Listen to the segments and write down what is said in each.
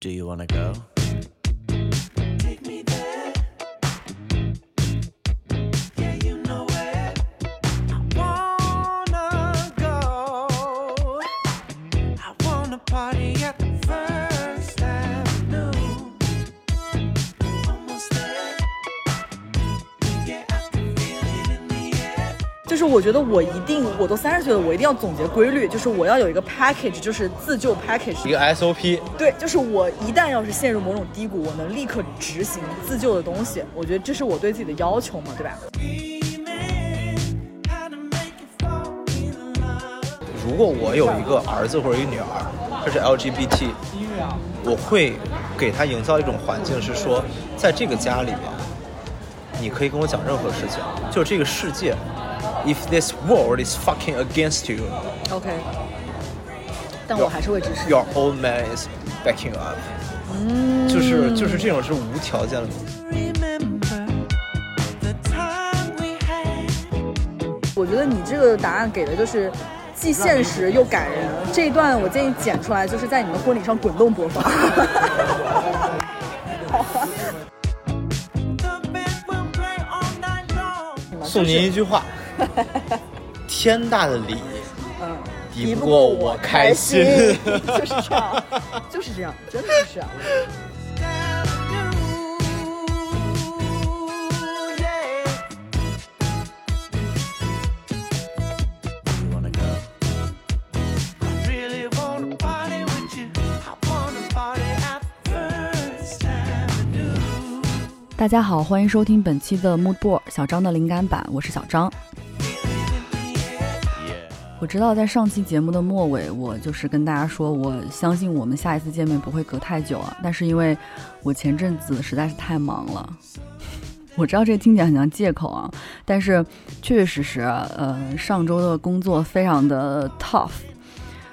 Do you wanna go? 就是我觉得我一定，我都三十岁了，我一定要总结规律，就是我要有一个 package，就是自救 package。一个 SOP，对，就是我一旦要是陷入某种低谷，我能立刻执行自救的东西。我觉得这是我对自己的要求嘛，对吧.如果我有一个儿子或者一个女儿，他是 LGBT，我会给他营造一种环境，是说，在这个家里面，你可以跟我讲任何事情，就这个世界，if this world is fucking against you，OK，但我还是会支持。your old man is backing up，、嗯就是就是这种是无条件的。我觉得你这个答案给的就是既现实又感人。这一段我建议剪出来，就是在你们婚礼上滚动播放。All night long. 送您一句话：天大的礼，嗯，抵不过我开心，就是这样，就是这样，真的就是。大家好，欢迎收听本期的《Mood Board》，小张的灵感版，我是小张。我知道在上期节目的末尾，我就是跟大家说，我相信我们下一次见面不会隔太久啊。但是因为我前阵子实在是太忙了，我知道这听起来很像借口啊，但是确确实实，呃，上周的工作非常的 tough，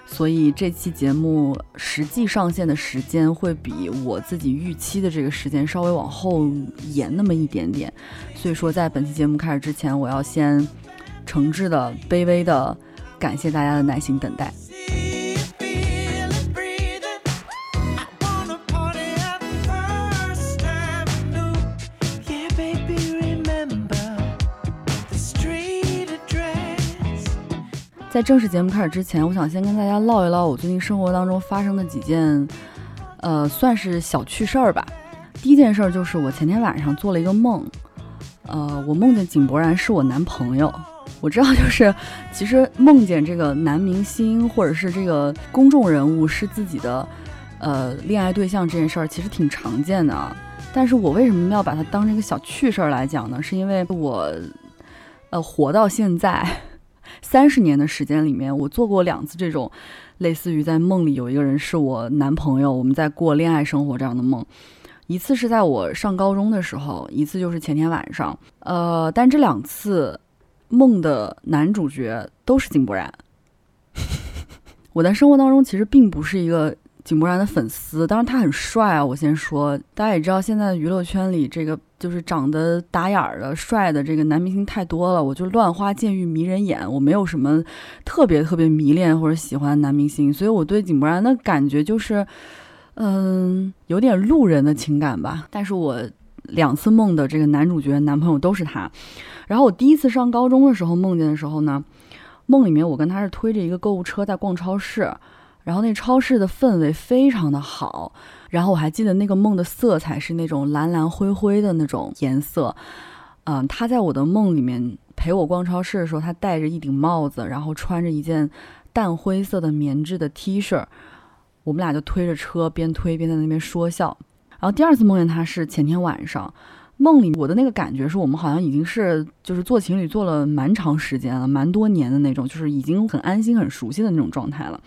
所以这期节目实际上线的时间会比我自己预期的这个时间稍微往后延那么一点点。所以说，在本期节目开始之前，我要先诚挚的、卑微的感谢大家的耐心等待。在正式节目开始之前，我想先跟大家唠一唠我最近生活当中发生的几件，呃，算是小趣事儿吧。第一件事儿就是我前天晚上做了一个梦，呃，我梦见井柏然是我男朋友。我知道，就是其实梦见这个男明星或者是这个公众人物是自己的呃恋爱对象这件事儿，其实挺常见的。但是我为什么要把它当成一个小趣事儿来讲呢？是因为我呃活到现在。三十年的时间里面，我做过两次这种类似于在梦里有一个人是我男朋友，我们在过恋爱生活这样的梦。一次是在我上高中的时候，一次就是前天晚上。呃，但这两次梦的男主角都是井柏然。我在生活当中其实并不是一个井柏然的粉丝，当然他很帅啊。我先说，大家也知道，现在娱乐圈里这个就是长得打眼儿的、帅的这个男明星太多了，我就乱花渐欲迷人眼，我没有什么特别特别迷恋或者喜欢男明星，所以我对井柏然的感觉就是，嗯，有点路人的情感吧。但是我两次梦的这个男主角男朋友都是他，然后我第一次上高中的时候梦见的时候呢，梦里面我跟他是推着一个购物车在逛超市。然后那超市的氛围非常的好，然后我还记得那个梦的色彩是那种蓝蓝灰灰的那种颜色，嗯，他在我的梦里面陪我逛超市的时候，他戴着一顶帽子，然后穿着一件淡灰色的棉质的 T 恤，我们俩就推着车边推边在那边说笑。然后第二次梦见他是前天晚上，梦里我的那个感觉是我们好像已经是就是做情侣做了蛮长时间了，蛮多年的那种，就是已经很安心很熟悉的那种状态了。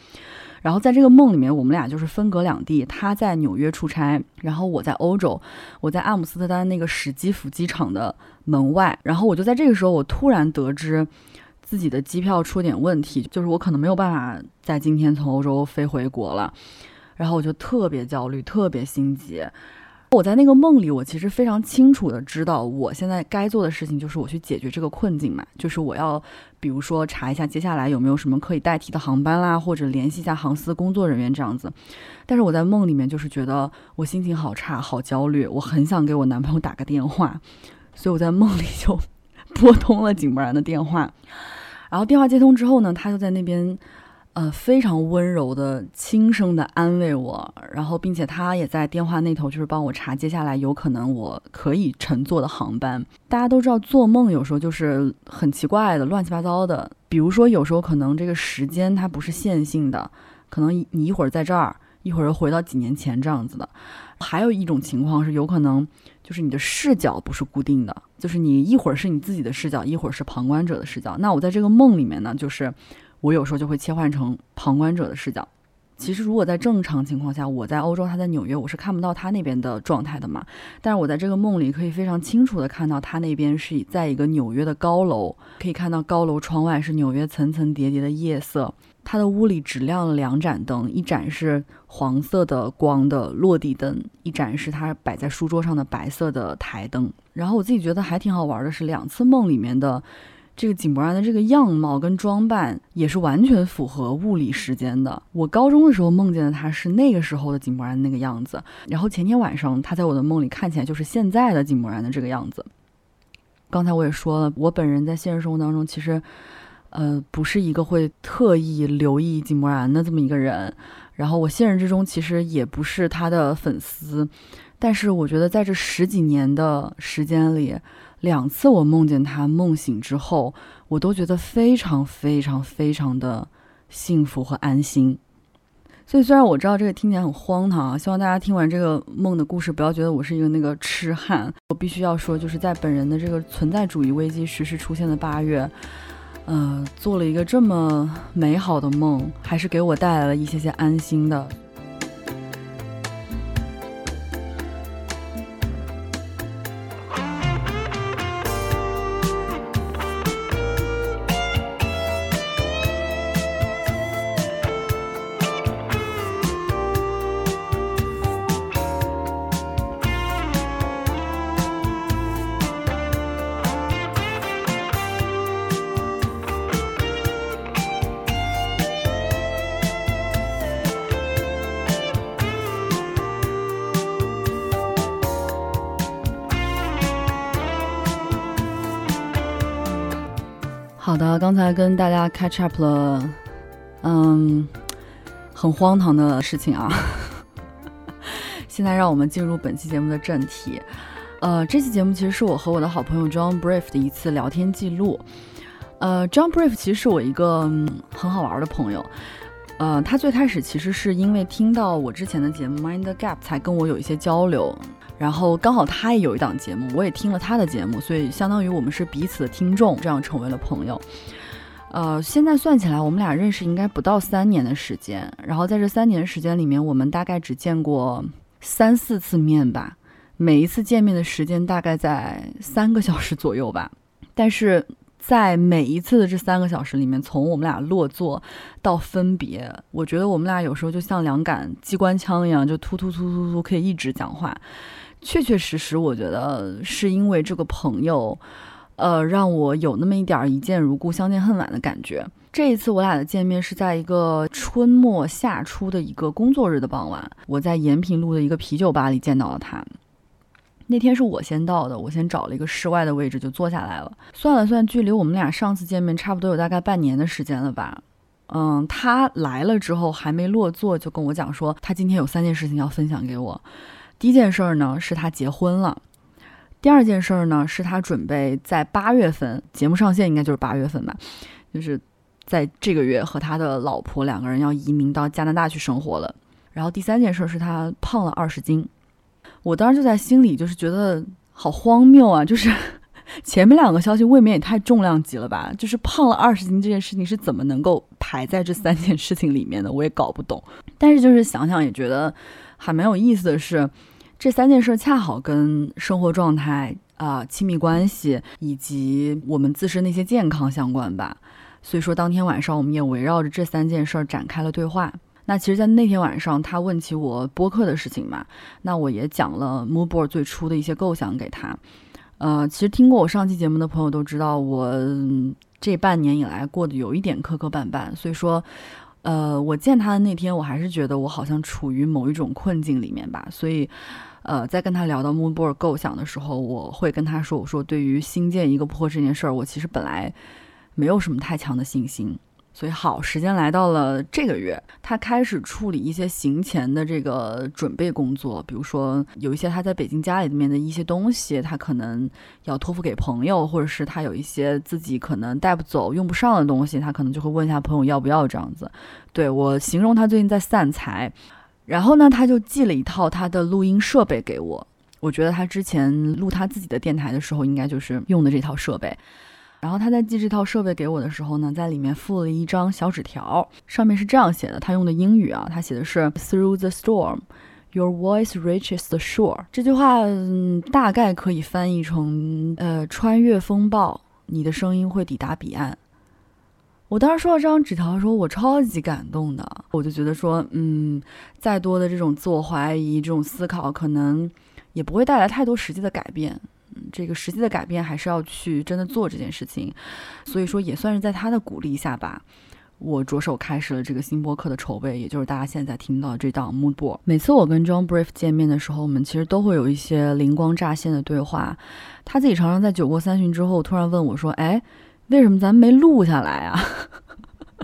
然后在这个梦里面，我们俩就是分隔两地，他在纽约出差，然后我在欧洲，我在阿姆斯特丹那个史基辅机场的门外，然后我就在这个时候，我突然得知自己的机票出点问题，就是我可能没有办法在今天从欧洲飞回国了，然后我就特别焦虑，特别心急。我在那个梦里，我其实非常清楚的知道，我现在该做的事情就是我去解决这个困境嘛，就是我要比如说查一下接下来有没有什么可以代替的航班啦，或者联系一下航司工作人员这样子。但是我在梦里面就是觉得我心情好差，好焦虑，我很想给我男朋友打个电话，所以我在梦里就拨通了井柏然的电话。然后电话接通之后呢，他就在那边。呃，非常温柔的、轻声的安慰我，然后并且他也在电话那头，就是帮我查接下来有可能我可以乘坐的航班。大家都知道，做梦有时候就是很奇怪的、乱七八糟的。比如说，有时候可能这个时间它不是线性的，可能你一会儿在这儿，一会儿又回到几年前这样子的。还有一种情况是，有可能就是你的视角不是固定的，就是你一会儿是你自己的视角，一会儿是旁观者的视角。那我在这个梦里面呢，就是。我有时候就会切换成旁观者的视角。其实，如果在正常情况下，我在欧洲，他在纽约，我是看不到他那边的状态的嘛。但是我在这个梦里，可以非常清楚的看到他那边是在一个纽约的高楼，可以看到高楼窗外是纽约层层叠叠的夜色。他的屋里只亮了两盏灯，一盏是黄色的光的落地灯，一盏是他摆在书桌上的白色的台灯。然后我自己觉得还挺好玩的是，两次梦里面的。这个井柏然的这个样貌跟装扮也是完全符合物理时间的。我高中的时候梦见的他是那个时候的井柏然那个样子，然后前天晚上他在我的梦里看起来就是现在的井柏然的这个样子。刚才我也说了，我本人在现实生活当中其实，呃，不是一个会特意留意井柏然的这么一个人，然后我现实之中其实也不是他的粉丝，但是我觉得在这十几年的时间里。两次我梦见他，梦醒之后，我都觉得非常非常非常的幸福和安心。所以虽然我知道这个听起来很荒唐啊，希望大家听完这个梦的故事，不要觉得我是一个那个痴汉。我必须要说，就是在本人的这个存在主义危机时时出现的八月，呃，做了一个这么美好的梦，还是给我带来了一些些安心的。好的，刚才跟大家 catch up 了，嗯，很荒唐的事情啊。现在让我们进入本期节目的正题。呃，这期节目其实是我和我的好朋友 John Brief 的一次聊天记录。呃，John Brief 其实是我一个很好玩的朋友。呃，他最开始其实是因为听到我之前的节目 Mind Gap 才跟我有一些交流。然后刚好他也有一档节目，我也听了他的节目，所以相当于我们是彼此的听众，这样成为了朋友。呃，现在算起来，我们俩认识应该不到三年的时间。然后在这三年时间里面，我们大概只见过三四次面吧，每一次见面的时间大概在三个小时左右吧。但是在每一次的这三个小时里面，从我们俩落座到分别，我觉得我们俩有时候就像两杆机关枪一样，就突突突突突，可以一直讲话。确确实实，我觉得是因为这个朋友，呃，让我有那么一点一见如故、相见恨晚的感觉。这一次我俩的见面是在一个春末夏初的一个工作日的傍晚，我在延平路的一个啤酒吧里见到了他。那天是我先到的，我先找了一个室外的位置就坐下来了。算了算，距离我们俩上次见面差不多有大概半年的时间了吧。嗯，他来了之后还没落座，就跟我讲说他今天有三件事情要分享给我。第一件事儿呢是他结婚了，第二件事儿呢是他准备在八月份节目上线，应该就是八月份吧，就是在这个月和他的老婆两个人要移民到加拿大去生活了。然后第三件事是他胖了二十斤，我当时就在心里就是觉得好荒谬啊，就是 前面两个消息未免也太重量级了吧？就是胖了二十斤这件事情是怎么能够排在这三件事情里面的？我也搞不懂。但是就是想想也觉得还蛮有意思的是。这三件事恰好跟生活状态啊、亲密关系以及我们自身的一些健康相关吧。所以说，当天晚上我们也围绕着这三件事展开了对话。那其实，在那天晚上，他问起我播客的事情嘛，那我也讲了 MooBoard 最初的一些构想给他。呃，其实听过我上期节目的朋友都知道，我这半年以来过得有一点磕磕绊绊，所以说，呃，我见他的那天，我还是觉得我好像处于某一种困境里面吧，所以。呃，在跟他聊到 Mood Board 构想的时候，我会跟他说：“我说对于新建一个播客这件事儿，我其实本来没有什么太强的信心。所以好，时间来到了这个月，他开始处理一些行前的这个准备工作，比如说有一些他在北京家里面的一些东西，他可能要托付给朋友，或者是他有一些自己可能带不走、用不上的东西，他可能就会问一下朋友要不要这样子。对我形容他最近在散财。”然后呢，他就寄了一套他的录音设备给我。我觉得他之前录他自己的电台的时候，应该就是用的这套设备。然后他在寄这套设备给我的时候呢，在里面附了一张小纸条，上面是这样写的。他用的英语啊，他写的是 “Through the storm, your voice reaches the shore”。这句话嗯、大概可以翻译成：呃，穿越风暴，你的声音会抵达彼岸。我当时收到这张纸条的时候，我超级感动的，我就觉得说，嗯，再多的这种自我怀疑、这种思考，可能也不会带来太多实际的改变。嗯，这个实际的改变还是要去真的做这件事情。所以说，也算是在他的鼓励下吧，我着手开始了这个新播客的筹备，也就是大家现在听到这档 Mood Board。每次我跟 John Brief 见面的时候，我们其实都会有一些灵光乍现的对话。他自己常常在酒过三巡之后，突然问我说：“哎。”为什么咱没录下来啊？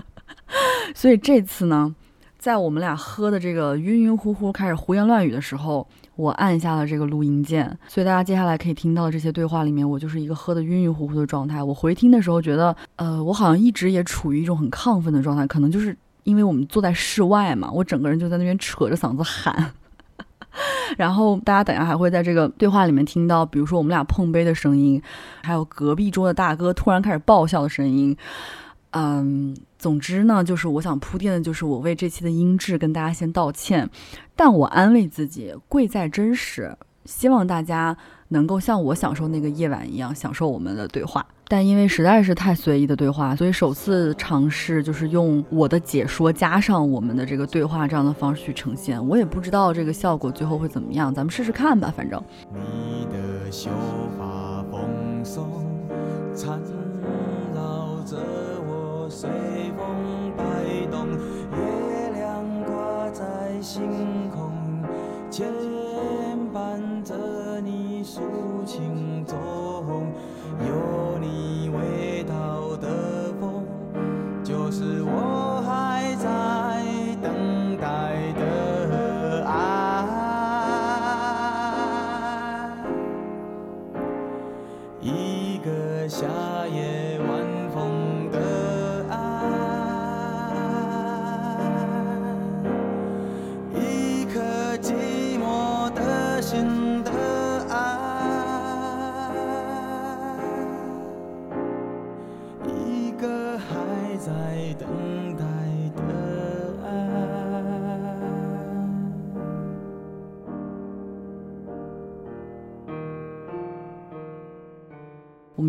所以这次呢，在我们俩喝的这个晕晕乎乎、开始胡言乱语的时候，我按下了这个录音键。所以大家接下来可以听到的这些对话里面，我就是一个喝的晕晕乎乎的状态。我回听的时候觉得，呃，我好像一直也处于一种很亢奋的状态，可能就是因为我们坐在室外嘛，我整个人就在那边扯着嗓子喊。然后大家等下还会在这个对话里面听到，比如说我们俩碰杯的声音，还有隔壁桌的大哥突然开始爆笑的声音。嗯，总之呢，就是我想铺垫的就是我为这期的音质跟大家先道歉，但我安慰自己，贵在真实，希望大家能够像我享受那个夜晚一样享受我们的对话。但因为实在是太随意的对话，所以首次尝试就是用我的解说加上我们的这个对话这样的方式去呈现。我也不知道这个效果最后会怎么样，咱们试试看吧。反正。你的秀发蓬松，缠绕着我随风摆动，月亮挂在星空，牵绊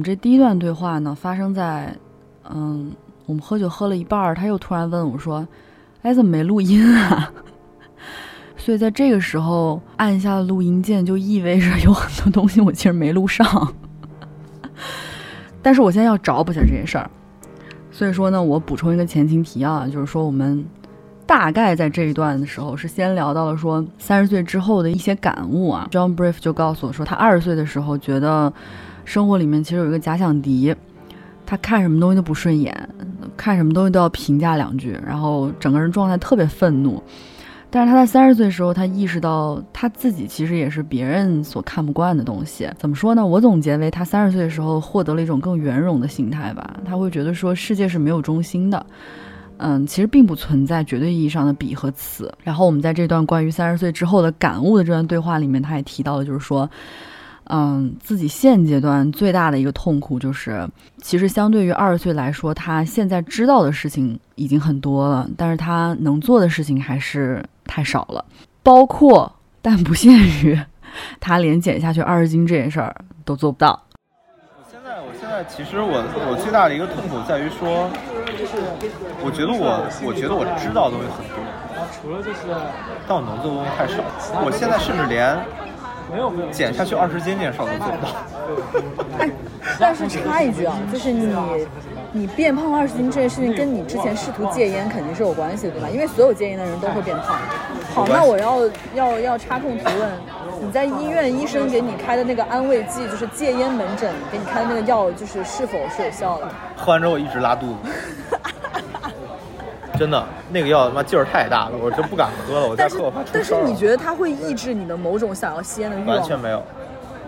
这第一段对话呢，发生在，嗯，我们喝酒喝了一半儿，他又突然问我说：“哎，怎么没录音啊？” 所以在这个时候按下录音键，就意味着有很多东西我其实没录上。但是我现在要找补一下这件事儿，所以说呢，我补充一个前情提要啊，就是说我们大概在这一段的时候是先聊到了说三十岁之后的一些感悟啊。John Brief 就告诉我说，他二十岁的时候觉得。生活里面其实有一个假想敌，他看什么东西都不顺眼，看什么东西都要评价两句，然后整个人状态特别愤怒。但是他在三十岁的时候，他意识到他自己其实也是别人所看不惯的东西。怎么说呢？我总结为他三十岁的时候获得了一种更圆融的心态吧。他会觉得说世界是没有中心的，嗯，其实并不存在绝对意义上的彼和此。然后我们在这段关于三十岁之后的感悟的这段对话里面，他也提到了，就是说。嗯，自己现阶段最大的一个痛苦就是，其实相对于二十岁来说，他现在知道的事情已经很多了，但是他能做的事情还是太少了，包括但不限于，他连减下去二十斤这件事儿都做不到。我现在，我现在其实我我最大的一个痛苦在于说，我觉得我我觉得我知道的东西很多，但我能做的东西太少。我现在甚至连减下去二十斤这件事儿都做不到。哎，但是插一句啊，就是你你变胖二十斤这件事情，跟你之前试图戒烟肯定是有关系的，对吧？因为所有戒烟的人都会变胖。好，那我要要要插空提问，你在医院医生给你开的那个安慰剂，就是戒烟门诊给你开的那个药，就是是否是有效的？喝完之后我一直拉肚子，真的，那个药他妈劲儿太大了，我就不敢喝了。我再但是喝我怕出但是事儿了。你觉得它会抑制你的某种想要吸烟的欲望？完全没有。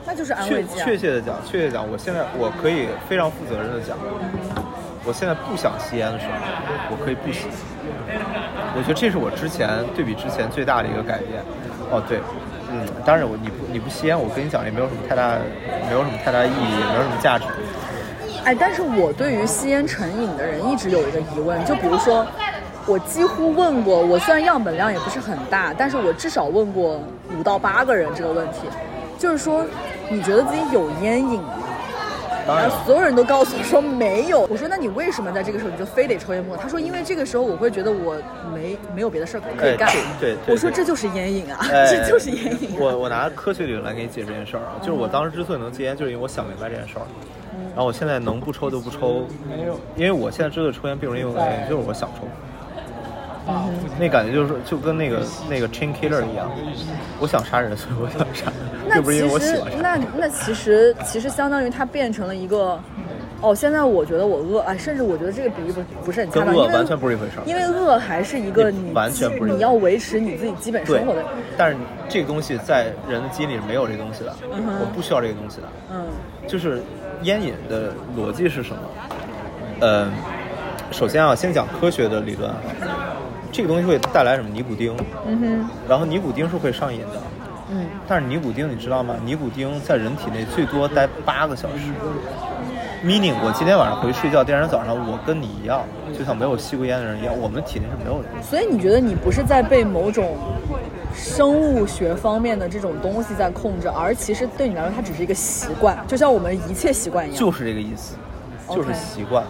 那就是安确慰剂啊。确切的讲，确切地讲，我现在我可以非常负责任的讲，我现在不想吸烟的时候，我可以不吸。我觉得这是我之前对比之前最大的一个改变。哦，对，嗯，当然我你不你不吸烟，我跟你讲也没有什么太大，没有什么太大意义，也没有什么价值。哎，但是我对于吸烟成瘾的人一直有一个疑问，就比如说，我几乎问过，我虽然样本量也不是很大，但是我至少问过五到八个人这个问题，就是说，你觉得自己有烟瘾吗？当然所有人都告诉我说没有。我说那你为什么在这个时候你就非得抽烟不可？他说因为这个时候我会觉得我没没有别的事儿可以干。哎对对对我说这就是烟瘾啊，哎 这就是烟瘾、啊。我我拿科学理论来给你解释这件事儿啊，就是我当时之所以能戒烟，就是因为我想明白这件事儿。然后我现在能不抽就不抽，没有因为我现在之所以抽烟并不是因为我原因，就是我想抽。那感觉就是就跟那个那个 chain killer 一样，我想杀人，所以我想杀人，那并不是因为我喜欢杀。那那其实其实相当于它变成了一个，哦，现在我觉得我饿，哎，甚至我觉得这个比喻不不是很恰当，因为跟饿完全不是一回事儿。因为饿还是一个你完全不是你要维持你自己基本生活的，，但是这个东西在人的基因里是没有这个东西的，嗯我不需要这个东西的。嗯。就是烟瘾的逻辑是什么？嗯，首先啊，先讲科学的理论啊，这个东西会带来什么尼古丁，嗯哼然后尼古丁是会上瘾的，嗯，但是尼古丁你知道吗？尼古丁在人体内最多待八个小时。meaning 我今天晚上回去睡觉，第二天早上我跟你一样，就像没有吸过烟的人一样，我们体内是没有的。所以你觉得你不是在被某种生物学方面的这种东西在控制，而其实对你来说它只是一个习惯，就像我们一切习惯一样。就是这个意思，就是习惯，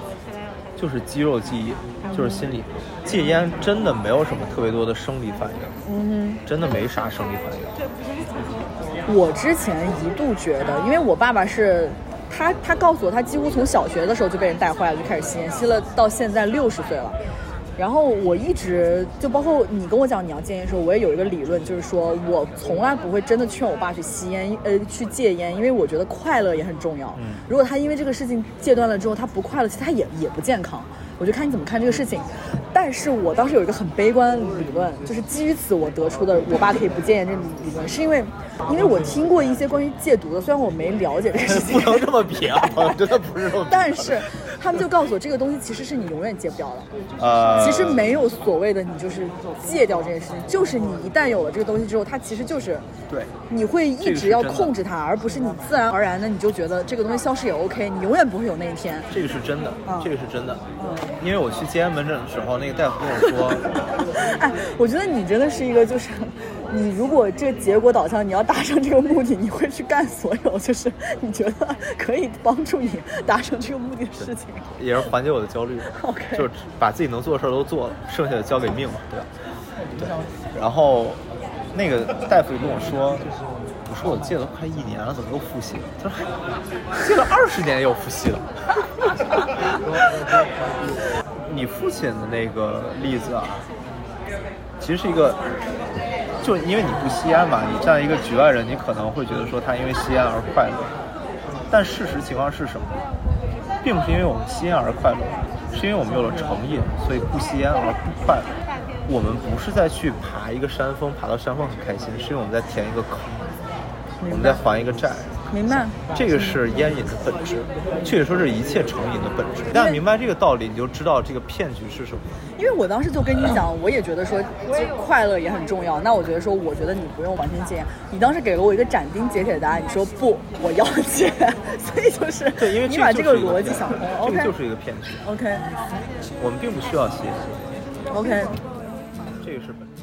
就是肌肉记忆，就是心理。戒烟真的没有什么特别多的生理反应，嗯哼真的没啥生理反应。我之前一度觉得，因为我爸爸是。他他告诉我，他几乎从小学的时候就被人带坏了，就开始吸烟，吸了到现在六十岁了。然后我一直就包括你跟我讲你要戒烟的时候，我也有一个理论，就是说我从来不会真的劝我爸去吸烟，呃，去戒烟，因为我觉得快乐也很重要。嗯如果他因为这个事情戒断了之后，他不快乐，其实他也也不健康。我就看你怎么看这个事情。但是我当时有一个很悲观的理论，就是基于此我得出的我爸可以不戒烟这个理论，是因为因为我听过一些关于戒毒的，虽然我没了解这个事情，不能这么比啊，真的不是这么。但是他们就告诉我，这个东西其实是你永远戒不掉的。呃，其实没有所谓的你就是戒掉这件事情，就是你一旦有了这个东西之后，它其实就是对，你会一直要控制它，而不是你自然而然的你就觉得这个东西消失也 OK，你永远不会有那一天。这个是真的啊，这个是真的。嗯，因为我去戒烟门诊的时候，那个大夫跟我说，哎，我觉得你真的是一个，就是你如果这个结果导向你要达成这个目的，你会去干所有就是你觉得可以帮助你达成这个目的的事情。也是缓解我的焦虑 OK 就是把自己能做的事儿都做了，剩下的交给命嘛，对吧？对。然后那个大夫就跟我说，我说我戒了快一年了，怎么又复吸了？他说嗨戒了二十年又复吸了。你父亲的那个例子啊，其实是一个，就因为你不吸烟嘛，你站在一个局外人，你可能会觉得说他因为吸烟而快乐，但事实情况是什么？并不是因为我们吸烟而快乐，是因为我们有了成瘾，所以不吸烟而不快乐。我们不是在去爬一个山峰，爬到山峰很开心，是因为我们在填一个坑，我们在还一个债。明白？这个是烟瘾的本质，确实说是一切成瘾的本质。一旦明白这个道理，你就知道这个骗局是什么。因为我当时就跟你讲，我也觉得说快乐也很重要。那我觉得说，我觉得你不用完全戒烟。你当时给了我一个斩钉截铁的答案，你说不，我要戒。所以就是对，因为你把这个逻辑想通。这个就是一个骗局。OK 我们并不需要吸烟，OK。这个是本质。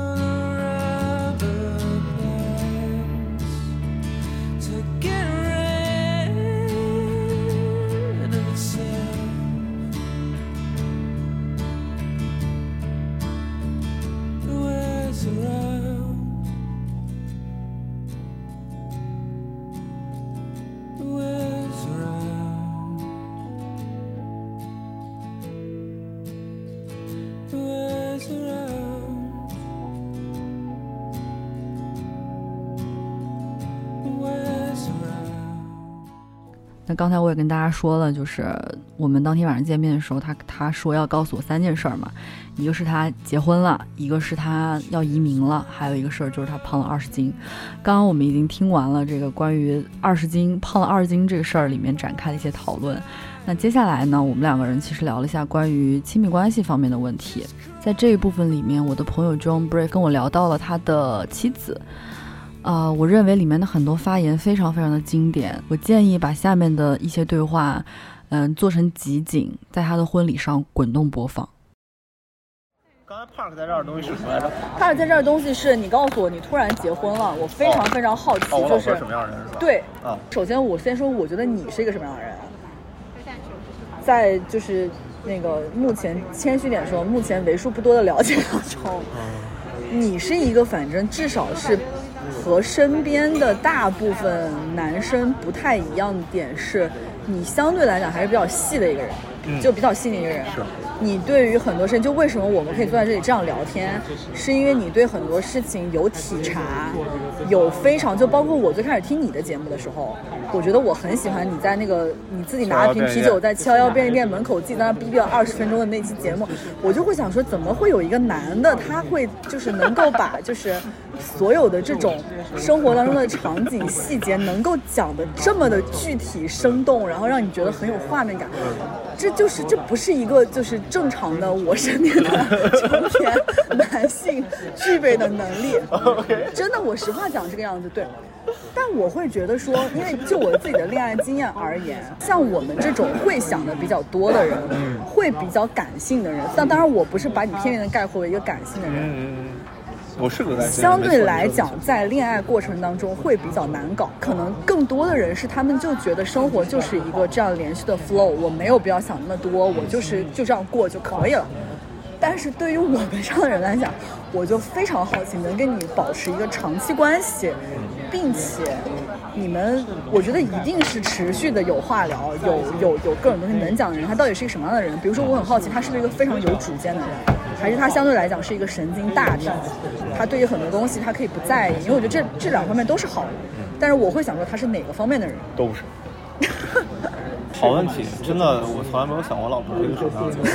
那刚才我也跟大家说了，就是我们当天晚上见面的时候，他他说要告诉我三件事儿嘛，一个是他结婚了，一个是他要移民了，还有一个事儿就是他胖了二十斤。刚刚我们已经听完了这个关于二十斤胖了二十斤这个事儿里面展开的一些讨论。那接下来呢，我们两个人其实聊了一下关于亲密关系方面的问题。在这一部分里面，我的朋友 John Bray 跟我聊到了他的妻子。呃，我认为里面的很多发言非常非常的经典。我建议把下面的一些对话，嗯、做成集锦，在他的婚礼上滚动播放。刚才 Park 在这儿的东西是什么来着？？Park 在这儿的东西是你告诉我你突然结婚了，我非常哦非常好奇，就是老婆什么样的人是吧？对，啊，首先我先说，我觉得你是一个什么样的人？在就是那个目前谦虚点说，目前为数不多的了解当中，你是一个反正至少是和身边的大部分男生不太一样的点是，你相对来讲还是比较细的一个人，嗯就比较细腻一个人。是你对于很多事情，就为什么我们可以坐在这里这样聊天，是因为你对很多事情有体察，有非常就包括我最开始听你的节目的时候，我觉得我很喜欢你在那个你自己拿一瓶啤酒在七幺幺便利店门口自己在那逼逼了二十分钟的那期节目，我就会想说，怎么会有一个男的他会就是能够把就是所有的这种生活当中的场景细节能够讲的这么的具体生动，然后让你觉得很有画面感。这就是这不是一个就是正常的我身边的成年男性具备的能力。真的，我实话讲这个样子，对。但我会觉得说，因为就我自己的恋爱经验而言，像我们这种会想的比较多的人，会比较感性的人，但当然我不是把你片面的概括为一个感性的人，嗯，相对来讲，在恋爱过程当中会比较难搞。可能更多的人是他们就觉得生活就是一个这样连续的 flow，我没有必要想那么多，我就是就这样过就可以了。但是对于我们这样的人来讲，我就非常好奇能跟你保持一个长期关系，并且你们，我觉得一定是持续的有话聊，有有有各种东西能讲的人，他到底是一个什么样的人？比如说，我很好奇，他是不是一个非常有主见的人，还是他相对来讲是一个神经大条？他对于很多东西他可以不在意，因为我觉得这这两方面都是好的。但是我会想说他是哪个方面的人？都不是。好问题，真的，我从来没有想过老婆是一个什么样的人。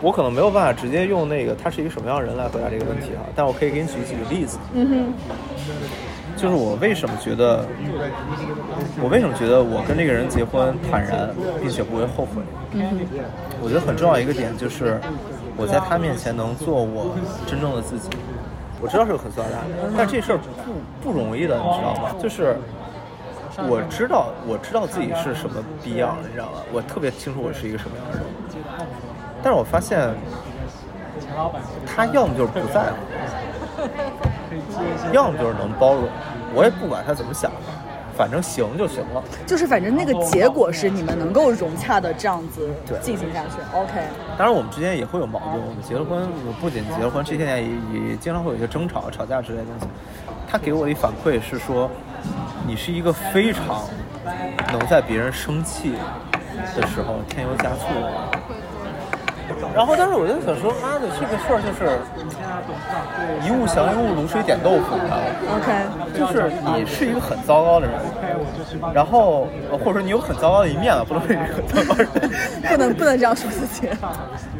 我可能没有办法直接用那个他是一个什么样的人来回答这个问题哈，但我可以给你举几个例子。嗯哼，就是我为什么觉得，我为什么觉得我跟这个人结婚坦然，并且不会后悔。我觉得很重要一个点就是，我在他面前能做我真正的自己。我知道是个很酸的，但这事儿不不容易的，你知道吗？就是我知道我知道自己是什么逼样，你知道吗？我特别清楚我是一个什么样的人，但是我发现他要么就是不在乎，要么就是能包容，我也不管他怎么想，反正行就行了。就是反正那个结果是你们能够融洽的这样子进行下去。OK，当然，我们之间也会有矛盾。我们结了婚，不仅结了婚，这些年也也经常会有一些争吵、吵架之类的东西。他给我的反馈是说，你是一个非常能在别人生气的时候添油加醋的人。然后但是我就想说，妈的，这个事儿就是一物降一物，卤水点豆腐，你知道吗？OK，就是你是一个很糟糕的人，然后呃或者说你有很糟糕的一面啊，不能说你是很糟糕的人。不能不能这样说自己。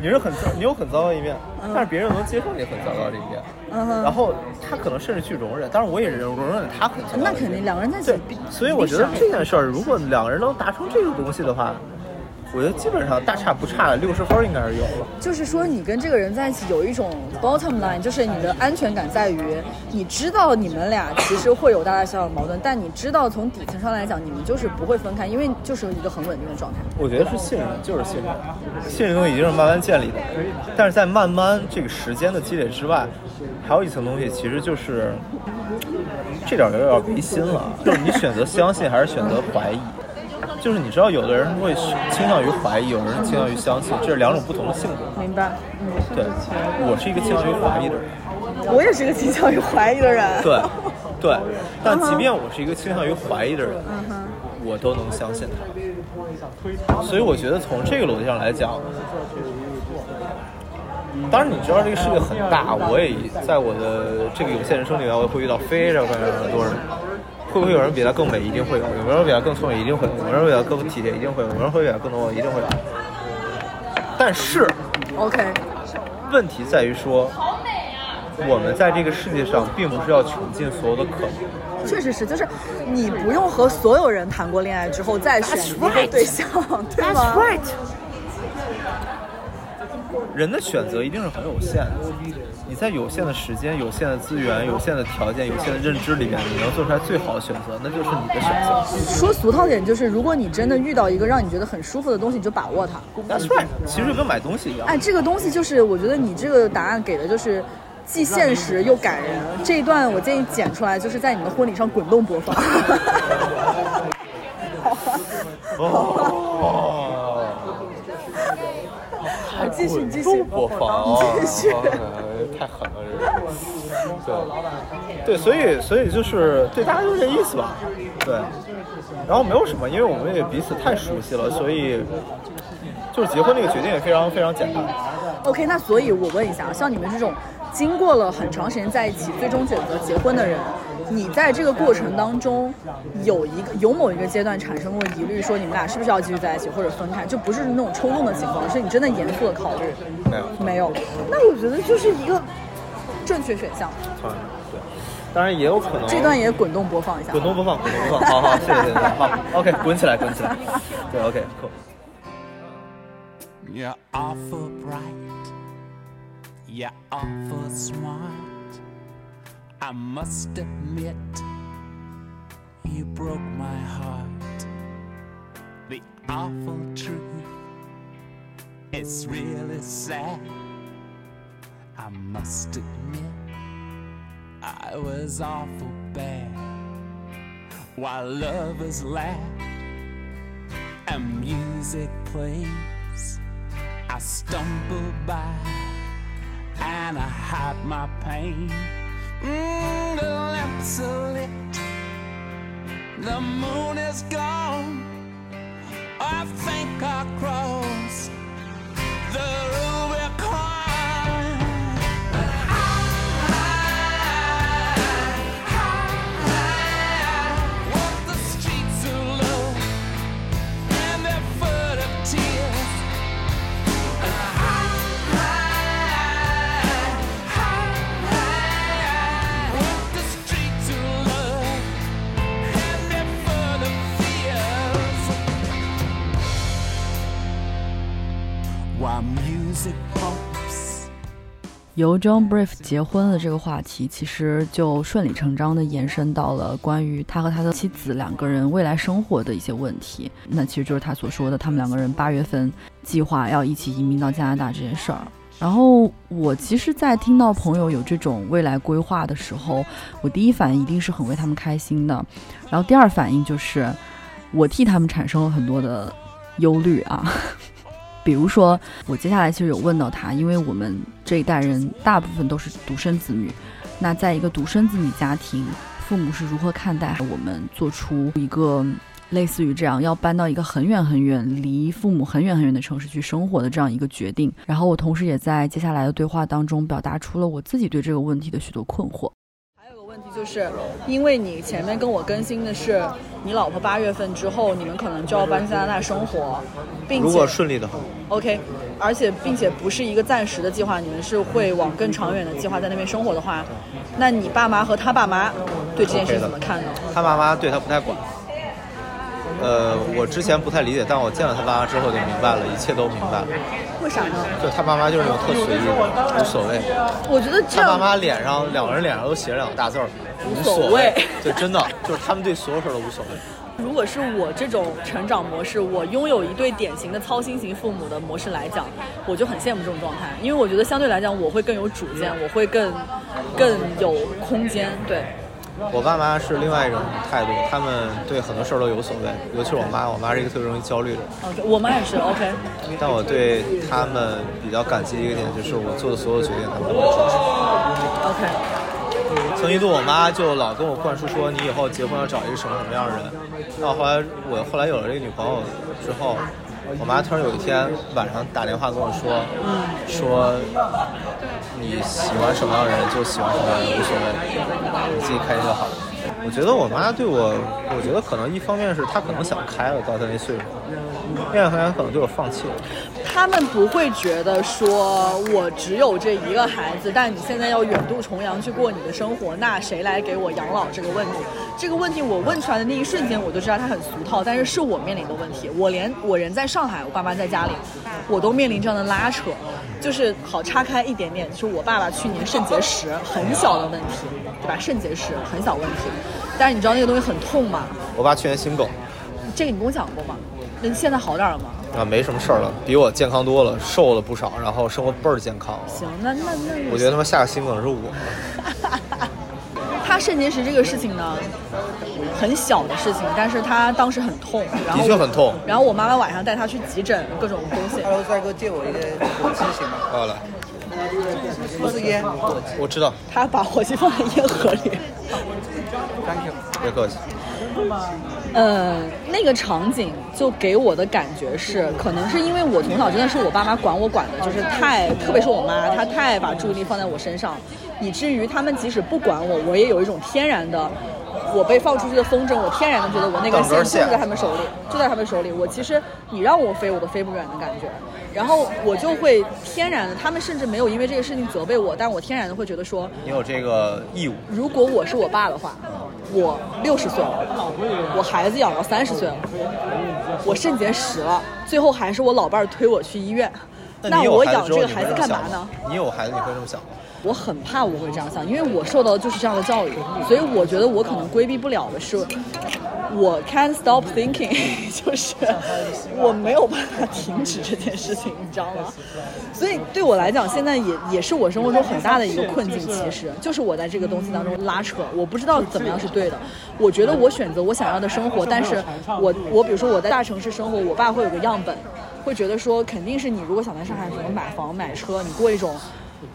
你是很糟，你有很糟糕的一面，但是别人能接受你很糟糕的一面，嗯然后他可能甚至去容忍，当然我也容容忍他很糟糕。那肯定，两个人在一起对，所以我觉得这件事儿，如果两个人能达成这个东西的话，我觉得基本上大差不差，六十分应该是有了。就是说，你跟这个人在一起有一种 bottom line，就是你的安全感在于，你知道你们俩其实会有大大小小的矛盾，但你知道从底层上来讲，你们就是不会分开，因为就是一个很稳定的状态。我觉得是信任，就是信任，信任东西一定是慢慢建立的。但是在慢慢这个时间的积累之外，还有一层东西，其实就是这点有点违心了，就是你选择相信还是选择怀疑。就是你知道，有的人会倾向于怀疑，有的人倾向于相信，这是两种不同的性格。明白？嗯，对，我是一个倾向于怀疑的人。我也是一个倾向于怀疑的人。对，对，但即便我是一个倾向于怀疑的人，我都能相信他。所以我觉得从这个逻辑上来讲，当然你知道这个世界很大，我也在我的这个有限人生里面，我会遇到非常非常多人。会不会有人比他更美？一定会有。有没有人比他更聪明？一定会有。有没有人比他更体贴？一定会有。有没有人会比他更多？一定会有。但是 OK，问题在于说，我们在这个世界上并不是要穷尽所有的可能。确实是，就是你不用和所有人谈过恋爱之后再选一个对象，对吗？人的选择一定是很有限的。你在有限的时间、有限的资源、有限的条件、有限的认知里面，你能做出来最好的选择，那就是你的选择。说俗套点，就是如果你真的遇到一个让你觉得很舒服的东西，你就把握它。That's right，其实就跟买东西一样。哎，这个东西就是，我觉得你这个答案给的就是既现实又感人。这一段我建议剪出来，就是在你的婚礼上滚动播放。哦，好，继续，你继续都播放啊，你继续。太狠了，这个。对，对，所以所以就是对大家就是这意思吧。对，然后没有什么，因为我们也彼此太熟悉了，所以就是结婚这个决定也非常非常简单。OK，那所以我问一下，像你们这种经过了很长时间在一起，最终选择结婚的人，你在这个过程当中有一个有某一个阶段产生过疑虑，说你们俩是不是要继续在一起或者分开，就不是那种冲动的情况，是你真的严肃的考虑。没有，没有，那我觉得就是一个正确选项。对，当然也有可能这段也滚动播放一下。滚动播放，滚动播放，好好，谢谢谢谢，好，OK，滚起来，滚起来，对，OK，cool。You're awful smart. I must admit, you broke my heart. The awful truth, it's really sad. I must admit, I was awful bad. While lovers laugh and music plays. I stumble by and I hide my pain. Mm, the lamps are lit, the moon is gone. I think I crossed 由 John Brief 结婚的这个话题，其实就顺理成章的延伸到了关于他和他的妻子两个人未来生活的一些问题。那其实就是他所说的，他们两个人八月份计划要一起移民到加拿大这件事儿。然后我其实，在听到朋友有这种未来规划的时候，我第一反应一定是很为他们开心的，然后第二反应就是我替他们产生了很多的 忧虑啊。比如说，我接下来其实有问到他，因为我们这一代人大部分都是独生子女，那在一个独生子女家庭，父母是如何看待我们做出一个类似于这样要搬到一个很远很远、离父母很远很远的城市去生活的这样一个决定？然后我同时也在接下来的对话当中表达出了我自己对这个问题的许多困惑。就是，因为你前面跟我更新的是，你老婆八月份之后，你们可能就要搬加拿大生活，并如果且顺利的话，OK，而且并且不是一个暂时的计划，你们是会往更长远的计划在那边生活的话，那你爸妈和他爸妈对这件事情怎么看呢？他爸妈对他不太管，呃，我之前不太理解，但我见了他爸妈之后就明白了，一切都明白了。为啥呢？就他爸妈就是那种特随意的，无所谓。我觉得这他爸妈脸上两个人脸上都写着两个大字儿，无所谓谓。对，真的就是他们对所有事儿都无所谓。如果是我这种成长模式，我拥有一对典型的操心型父母的模式来讲，我就很羡慕这种状态，因为我觉得相对来讲我会更有主见，我会更更有空间。对，我爸妈是另外一种态度，他们对很多事儿都有所谓，尤其是我妈，我妈是一个特别容易焦虑的人。OK，我妈也是 OK。但我对他们比较感激的一个点，就是我做的所有决定，他们都会支持。OK，曾一度，我妈就老跟我灌输说，你以后结婚要找一个什么什么样的人。那后来我后来有了这个女朋友之后，我妈突然有一天晚上打电话跟我说，说你喜欢什么样的人就喜欢什么样的人，无所谓，你自己开心就好。我觉得我妈对我，我觉得可能一方面是她可能想开了，到她那岁数；另外一方面可能对我放弃了。他们不会觉得说我只有这一个孩子，但你现在要远渡重洋去过你的生活，那谁来给我养老这个问题？这个问题我问出来的那一瞬间，我就知道它很俗套，但是是我面临的问题。我连我人在上海，我爸妈在家里，我都面临这样的拉扯。就是好岔开一点点，就是我爸爸去年肾结石，很小的问题，对吧？肾结石很小问题，但是你知道那个东西很痛吗？我爸去年心梗这个你跟我讲过吗？那现在好点了吗？啊，没什么事儿了，比我健康多了，瘦了不少，然后生活倍儿健康。行，那那那我觉得他妈下个心梗是我。他肾结石这个事情呢，很小的事情，但是他当时很痛，然后的确很痛然后我妈妈晚上带他去急诊，各种东西。Hello，帅哥，借我一个火机行吗？好了，不是烟。我知道，他把火机放在烟盒里。Thank you。别客气。呃，那个场景就给我的感觉是，可能是因为我从小真的是我爸妈管我管的，就是太，特别是我妈，她太把注意力放在我身上，以至于他们即使不管我，我也有一种天然的，我被放出去的风筝，我天然的觉得我那根线就在他们手里，就在他们手里。我其实你让我飞，我都飞不远的感觉。然后我就会天然的，他们甚至没有因为这个事情责备我，但我天然的会觉得说，你有这个义务。如果我是我爸的话，我六十岁了，我孩子养到三十岁了，我肾结石了，最后还是我老伴儿推我去医院，那我养这个孩子干嘛呢？你有孩子你会这么想吗？我很怕我会这样想，因为我受到的就是这样的教育，所以我觉得我可能规避不了的是，我 can't stop thinking，就是我没有办法停止这件事情，你知道吗？所以对我来讲，现在也也是我生活中很大的一个困境，其实就是我在这个东西当中拉扯，我不知道怎么样是对的。我觉得我选择我想要的生活，但是我我比如说我在大城市生活，我爸会有个样本，会觉得说肯定是你如果想在上海什么买房买车，你过一种。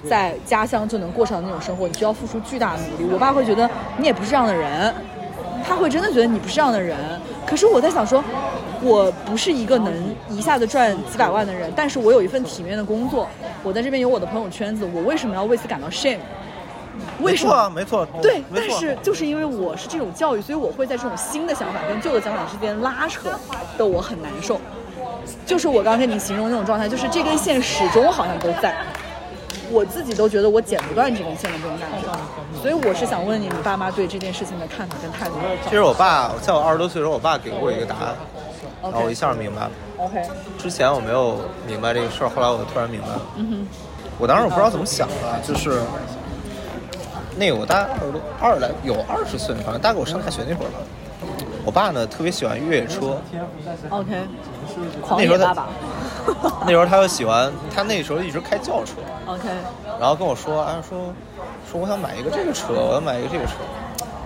在家乡就能过上的那种生活，你需要付出巨大的努力。我爸会觉得你也不是这样的人，他会真的觉得你不是这样的人。可是我在想说，我不是一个能一下子赚几百万的人，但是我有一份体面的工作，我在这边有我的朋友圈子，我为什么要为此感到 shame？为什么？没错啊，没错。对，但是就是因为我是这种教育，所以我会在这种新的想法跟旧的想法之间拉扯的我很难受。就是我刚刚跟你形容那种状态，就是这根线始终好像都在，我自己都觉得我剪不断这根线的这种感觉。所以我是想问你，你爸妈对这件事情的看法跟态度。其实我爸在我二十多岁的时候，我爸给过我一个答案，然后我一下明白了。OK，之前我没有明白这个事儿，后来我突然明白了。嗯我当时我不知道怎么想的，就是那个我大概二十多二来有二十岁，反正大概我上大学那会儿吧。我爸呢特别喜欢越野车，OK，狂那时候他野爸爸。那时候他就喜欢，他那时候一直开轿车，OK，然后跟我说，啊说说我想买一个这个车，我要买一个这个车。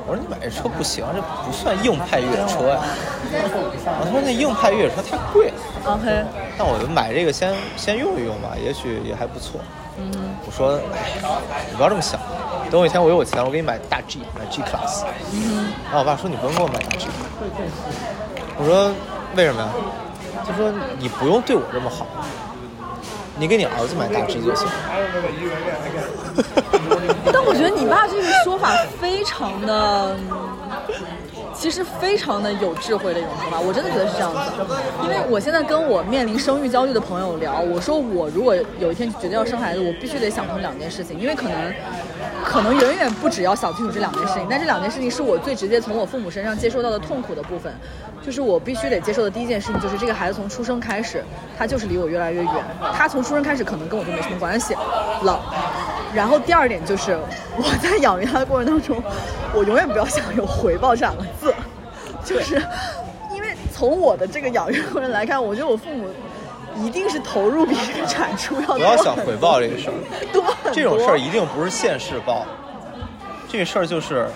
我说你买这车不行，这不算硬派越野车呀。他说那硬派越野车太贵了。OK，那我就买这个先先用一用吧，也许也还不错。嗯，我说，哎，你不要这么想，等有一天我有钱，我给你买大 G，买 G Class。嗯，然后我爸说你不用给我买大 G。我说为什么呀？他说你不用对我这么好，你给你儿子买大 G 就行。但我觉得你爸这个说法非常的，其实非常的有智慧的一种说法，我真的觉得是这样子。因为我现在跟我面临生育焦虑的朋友聊，我说我如果有一天决定要生孩子，我必须得想通两件事情，因为可能可能远远不只要想清楚这两件事情，但这两件事情是我最直接从我父母身上接受到的痛苦的部分，就是我必须得接受的第一件事情，就是这个孩子从出生开始，他就是离我越来越远，他从出生开始可能跟我就没什么关系了。然后第二点就是我在养育他的过程当中，我永远不要想有回报这两个字，就是因为从我的这个养育过程来看，我觉得我父母一定是投入比这个产出要多不要想回报这个事儿，多很多这种事儿一定不是现世报，这个事儿就是。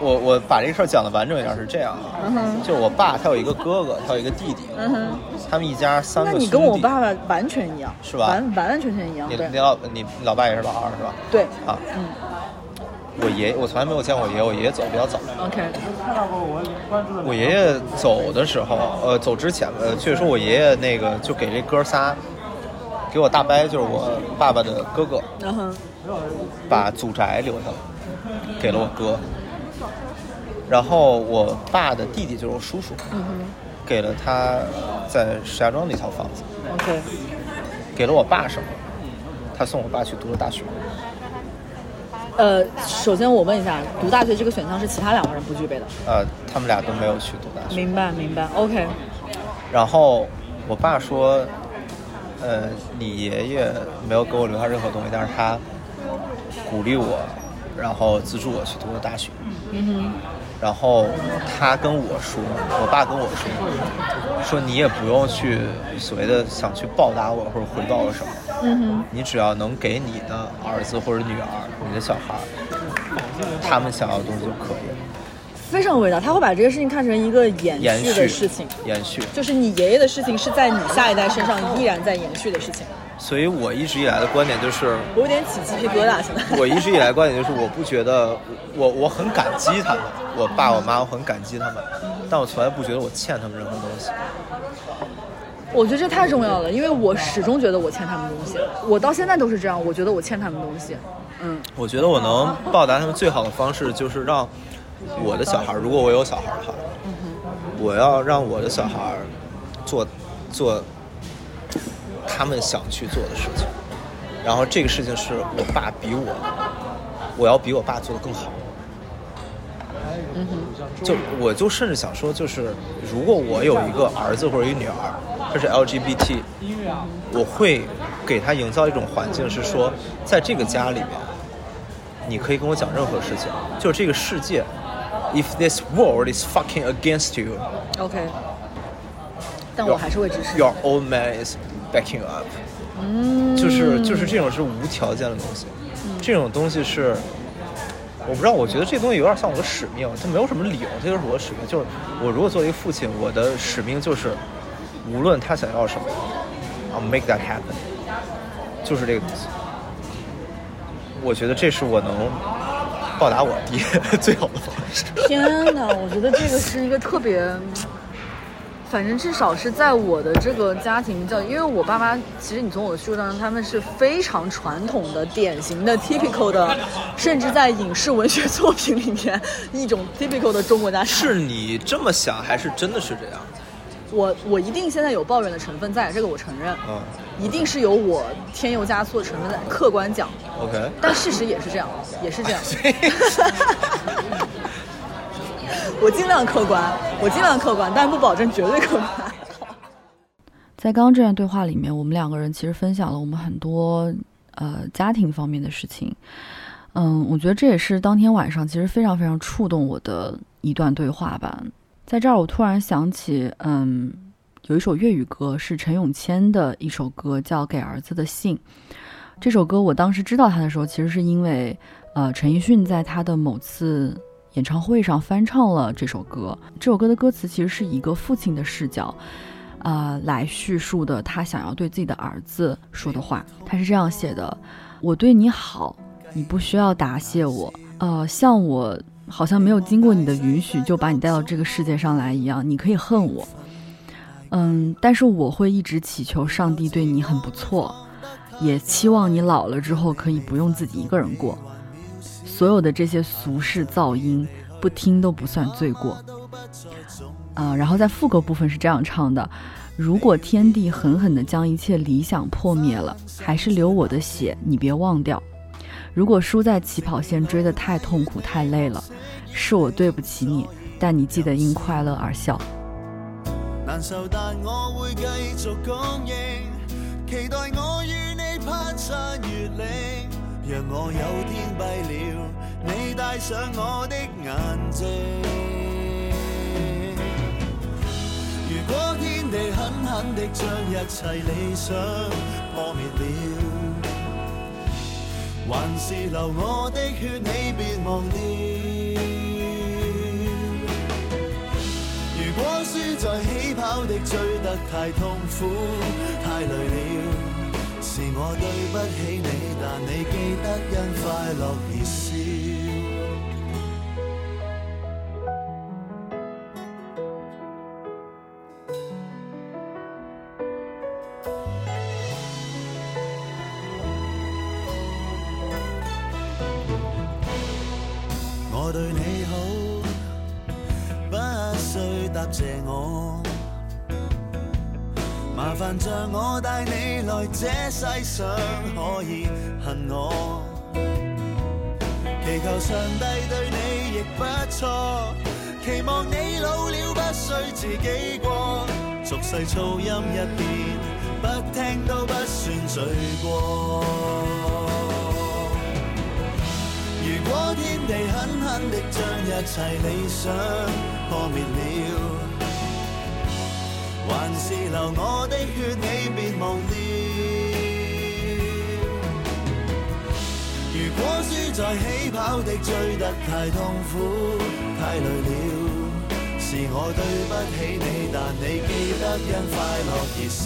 我我把这个事儿讲的完整一点是这样的，就我爸他有一个哥哥，他有一个弟弟，他们一家三个那兄弟。你跟我爸爸完全一样，是吧？完完完全全一样，你你老你你老爸也是老二是吧？对。啊，嗯我爷我从来没有见过我爷爷，我爷爷走得比较早。，OK，我爷爷走的时候，呃，走之前，呃，就是说我爷爷那个就给这哥仨，给我大伯就是我爸爸的哥哥，把祖宅留下了，给了我哥。然后我爸的弟弟就是我叔叔，嗯给了他在石家庄那套房子，，OK，给了我爸什么？他送我爸去读了大学。呃，首先我问一下，读大学这个选项是其他两个人不具备的，呃，他们俩都没有去读大学。明白明白，OK，然后我爸说，呃，你爷爷没有给我留下任何东西，但是他鼓励我，然后资助我去读了大学。嗯然后他跟我说，我爸跟我说，说你也不用去所谓的想去报答我或者回报我什么，嗯哼，你只要能给你的儿子或者女儿、你的小孩儿，他们想要的东西就可以了。非常伟大，他会把这个事情看成一个延延续的事情，延续。就是你爷爷的事情是在你下一代身上依然在延续的事情。所以我一直以来的观点就是，我有点起鸡皮疙瘩，现在。我一直以来观点就是，我不觉得我我很感激他们，我爸我妈我很感激他们，但我从来不觉得我欠他们任何东西。我觉得这太重要了，因为我始终觉得我欠他们东西，我到现在都是这样，我觉得我欠他们东西。嗯，我觉得我能报答他们最好的方式就是让我的小孩，如果我有小孩的话，我要让我的小孩做做他们想去做的事情，然后这个事情是我爸比我，我要比我爸做的更好。就我就甚至想说，就是如果我有一个儿子或者一女儿，他是 LGBT，我会给他营造一种环境，是说在这个家里面，你可以跟我讲任何事情，就这个世界，if this world is fucking against you，OK，但我还是会支持。your old man is backing you up，嗯，就是就是这种是无条件的东西，这种东西是。我不知道，我觉得这东西有点像我的使命，它没有什么理由，这就是我的使命。就是我如果作为一个父亲，我的使命就是，无论他想要什么，I'll make that happen，就是这个东西。我觉得这是我能报答我爹 最好的方式。天哪，我觉得这个是一个特别，反正至少是在我的这个家庭教育，因为我爸妈，其实你从我的叙述当中，他们是非常传统的、典型的、typical 的，甚至在影视文学作品里面一种 typical 的中国家庭。是你这么想，还是真的是这样？我我一定现在有抱怨的成分在，这个我承认，嗯一定是有我添油加醋的成分在。客观讲，，OK。但事实也是这样，也是这样。我尽量客观，我尽量客观，但不保证绝对客观。在刚刚这段对话里面，我们两个人其实分享了我们很多呃家庭方面的事情。嗯，我觉得这也是当天晚上其实非常非常触动我的一段对话吧。在这儿，我突然想起，嗯，有一首粤语歌是陈永谦的一首歌，叫《给儿子的信》。这首歌我当时知道他的时候，其实是因为，呃，陈奕迅在他的某次演唱会上翻唱了这首歌。这首歌的歌词其实是一个父亲的视角，呃，来叙述的他想要对自己的儿子说的话。他是这样写的：“我对你好，你不需要答谢我。呃，像我好像没有经过你的允许就把你带到这个世界上来一样，你可以恨我。嗯，但是我会一直祈求上帝对你很不错，也期望你老了之后可以不用自己一个人过。所有的这些俗世噪音，不听都不算罪过。”啊、然后在副歌部分是这样唱的：如果天地狠狠地将一切理想破灭了，还是流我的血，你别忘掉。如果输在起跑线追得太痛苦太累了，是我对不起你，但你记得因快乐而笑。難受，但我會繼續供應，期待我與你攀山越嶺。若我有天閉了，你戴上我的眼睛。如果天地狠狠地將一切理想破滅了，还是流我的血，你别忘掉。如果输在起跑的追得太痛苦，太累了，是我对不起你，但你记得因快乐而麻煩像我带你来这世上，可以恨我。祈求上帝对你亦不错，期望你老了不需自己过。俗世噪音一片，不听都不算罪过。如果天地狠狠地将一切理想破灭，是流我的血，你別忘掉。如果輸在起跑的追得太痛苦，太累了，是我對不起你，但你記得因快樂而笑。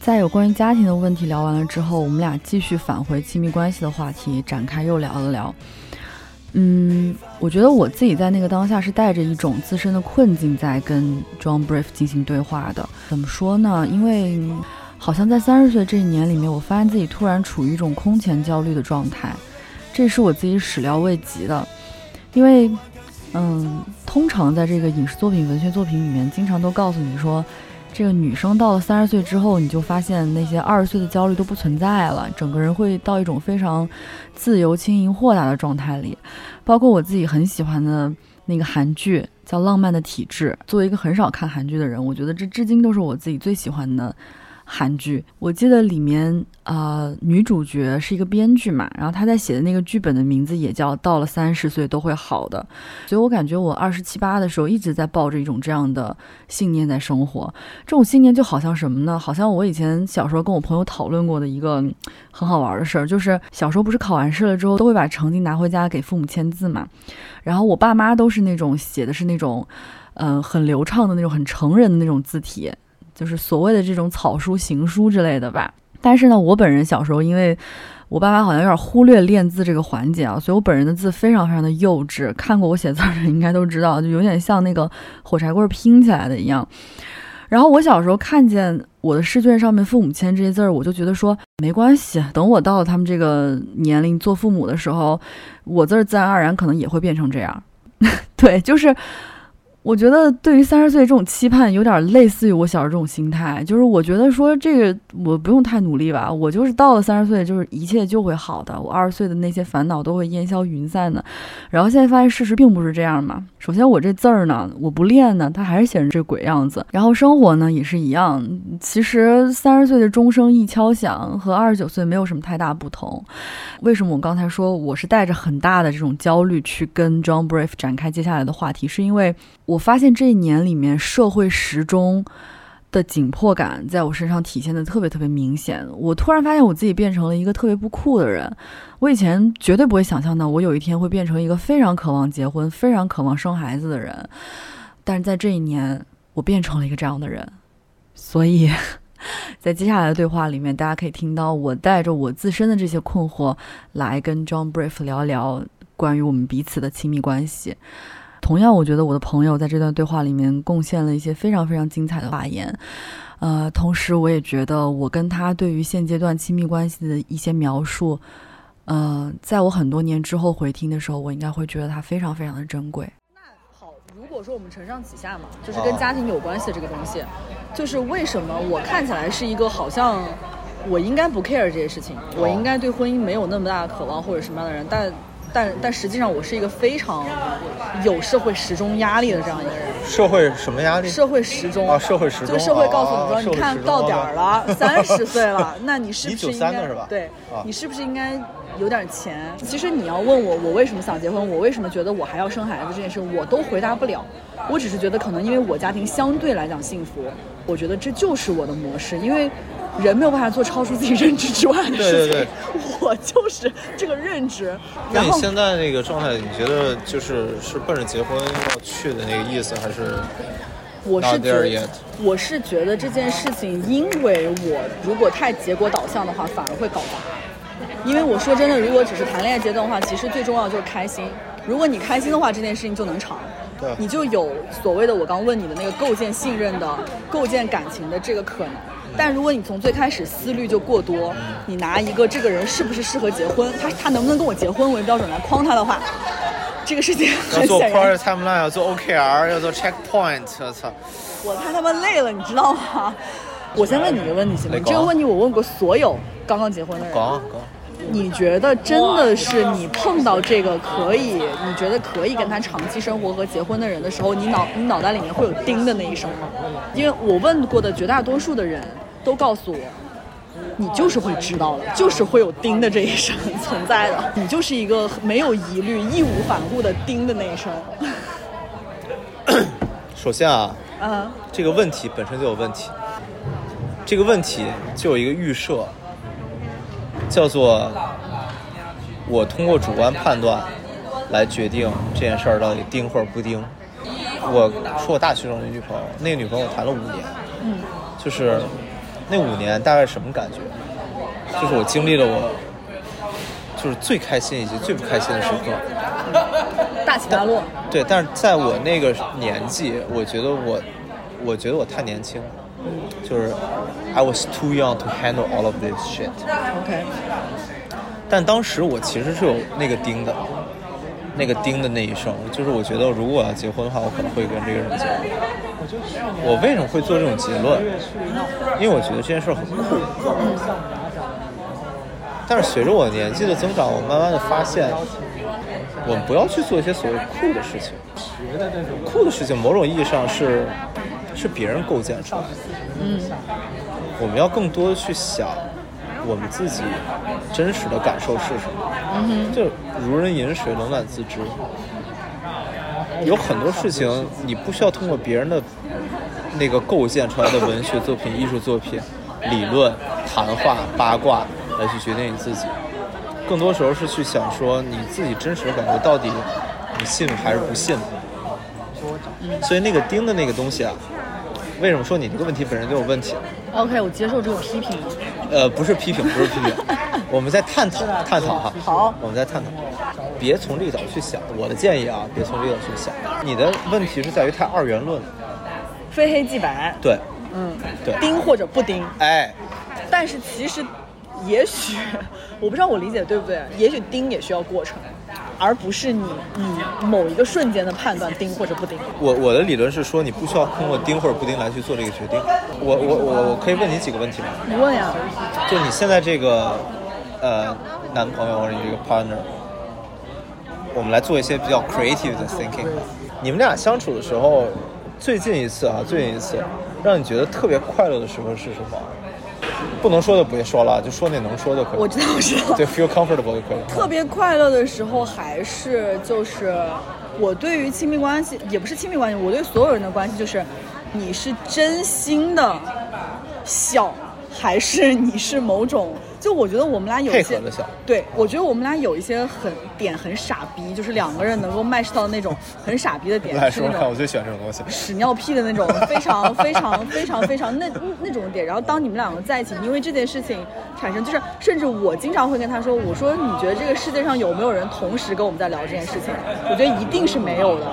在有關於家庭的問題聊完了之後，我們倆繼續返回親密關係的話題，展開又聊了聊。嗯，我觉得我自己在那个当下是带着一种自身的困境在跟 John Brief 进行对话的。怎么说呢？因为好像在三十岁这一年里面，我发现自己突然处于一种空前焦虑的状态，这是我自己始料未及的。因为，嗯，通常在这个影视作品、文学作品里面，经常都告诉你说，这个女生到了三十岁之后，你就发现那些二十岁的焦虑都不存在了，整个人会到一种非常自由、轻盈、豁达的状态里。包括我自己很喜欢的那个韩剧叫《浪漫的体质》，作为一个很少看韩剧的人，我觉得这至今都是我自己最喜欢的韩剧。我记得里面啊、呃，女主角是一个编剧嘛，然后她在写的那个剧本的名字也叫《到了三十岁都会好的》，所以我感觉我二十七八的时候一直在抱着一种这样的信念在生活。这种信念就好像什么呢？好像我以前小时候跟我朋友讨论过的一个很好玩的事儿，就是小时候不是考完试了之后都会把成绩拿回家给父母签字嘛，然后我爸妈都是那种写的是那种，嗯、很流畅的那种很成人的那种字体。就是所谓的这种草书、行书之类的吧。但是呢，我本人小时候，因为我爸妈好像有点忽略练字这个环节啊，所以我本人的字非常非常的幼稚。看过我写字的人應該都知道，就有点像那个火柴棍拼起来的一样。然后我小时候看见我的试卷上面父母签这些字儿，我就觉得说没关系，等我到了他们这个年龄做父母的时候，我字兒自然而然可能也会变成这样。对，就是。我觉得对于三十岁这种期盼，有点类似于我小时候这种心态，就是我觉得说这个我不用太努力吧，我就是到了三十岁，就是一切就会好的，我二十岁的那些烦恼都会烟消云散的。然后现在发现事实并不是这样嘛。首先我这字儿呢，我不练呢，它还是写成这鬼样子。然后生活呢也是一样，其实三十岁的钟声一敲响，和二十九岁没有什么太大不同。为什么我刚才说我是带着很大的这种焦虑去跟 John Brief 展开接下来的话题，是因为我。发现这一年里面社会时钟的紧迫感在我身上体现的特别特别明显。我突然发现我自己变成了一个特别不酷的人。我以前绝对不会想象到我有一天会变成一个非常渴望结婚、非常渴望生孩子的人。但是在这一年，我变成了一个这样的人。所以在接下来的对话里面，大家可以听到我带着我自身的这些困惑来跟 John Brief 聊聊关于我们彼此的亲密关系。同样，我觉得我的朋友在这段对话里面贡献了一些非常非常精彩的发言，呃，同时我也觉得我跟他对于现阶段亲密关系的一些描述，呃，在我很多年之后回听的时候，我应该会觉得它非常非常的珍贵。那好，如果说我们承上启下嘛，就是跟家庭有关系的这个东西，就是为什么我看起来是一个好像我应该不 care 这些事情，我应该对婚姻没有那么大的渴望或者什么样的人，但但但实际上我是一个非常有社会时钟压力的这样一个人。社会什么压力？社会时钟啊社会时钟就社会告诉你说，啊你看到点儿了，三十岁了，那你是不是应该的是吧对啊你是不是应该有点钱？其实你要问我，我为什么想结婚，我为什么觉得我还要生孩子这件事，我都回答不了。我只是觉得可能因为我家庭相对来讲幸福，我觉得这就是我的模式，因为。人没有办法做超出自己认知之外的事情，对对 我就是这个认知。那你现在那个状态，你觉得就是是奔着结婚要去的那个意思，还是我是觉得我是觉得这件事情，因为我如果太结果导向的话，反而会搞砸。因为我说真的，如果只是谈恋爱阶段的话，其实最重要就是开心。如果你开心的话，这件事情就能长对，你就有所谓的我刚问你的那个构建信任的、构建感情的这个可能。但如果你从最开始思虑就过多，你拿一个这个人是不是适合结婚，他他能不能跟我结婚为标准来框他的话，这个事情要做很显 prior 然 timeline，要做 OKR，要做 checkpoint？我操！我太他妈累了，你知道吗？我先问你一个问题行吗？来这个问题我问过所有刚刚结婚的人。你觉得真的是你碰到这个可以，你觉得可以跟他长期生活和结婚的人的时候，你脑你脑袋里面会有叮的那一声吗？因为我问过的绝大多数的人都告诉我，你就是会知道的，就是会有钉的这一声存在的，你就是一个没有疑虑、义无反顾的钉的那一声。首先啊，这个问题本身就有问题，这个问题就有一个预设，叫做我通过主观判断来决定这件事到底钉或者不钉。我说我大学生的女朋友，那个女朋友谈了五年，就是那五年大概什么感觉？就是我经历了我就是最开心以及最不开心的时刻。大起大落。对，但是在我那个年纪，我觉得我，我觉得我太年轻了，就是 I was too young to handle all of this shit。OK，但当时我其实是有那个钉的，那个钉的那一声，就是我觉得如果我要结婚的话，我可能会跟这个人结婚。我为什么会做这种结论？因为我觉得这件事很酷。但是随着我年纪的增长，我慢慢的发现，我们不要去做一些所谓酷的事情。酷的事情，某种意义上是是别人构建出来的。嗯，我们要更多的去想我们自己真实的感受是什么。嗯就如人饮水，冷暖自知。有很多事情你不需要通过别人的那个构建出来的文学作品、艺术作品、理论、谈话、八卦来去决定你自己，更多时候是去想说你自己真实的感觉到底你信还是不信。所以那个钉的那个东西啊，为什么说你这个问题本身就有问题？OK，我接受这个批评。呃，不是批评，不是批评，我们在探讨探讨哈。好我们在探讨，别从这个角度去想。我的建议啊，别从这个角度去想。你的问题是在于太二元论了。非黑即白，对，嗯，对钉或者不钉，哎，但是其实，也许 我不知道我理解对不对，也许钉也需要过程，而不是你你某一个瞬间的判断钉或者不钉。我我的理论是说，你不需要通过钉或者不钉来去做这个决定。我我我我可以问你几个问题吗？你问呀，就你现在这个呃男朋友或者你这个 partner，我们来做一些比较 creative 的 thinking。你们俩相处的时候，最近一次啊，最近一次让你觉得特别快乐的时候是什么？不能说的别说了，就说那能说的可以。我知道我知道。对，feel comfortable 就可以。特别快乐的时候，还是就是我对于亲密关系，也不是亲密关系，我对所有人的关系，就是你是真心的笑，还是你是某种？就我觉得我们俩有一些对我觉得我们俩有一些很点很傻逼，就是两个人能够 match 到那种很傻逼的点，来说说看，是那种我最喜欢这种东西。屎尿屁的那种非常非常非常非常那那种点。然后当你们两个在一起，因为这件事情产生，就是甚至我经常会跟他说，我说你觉得这个世界上有没有人同时跟我们在聊这件事情？我觉得一定是没有的。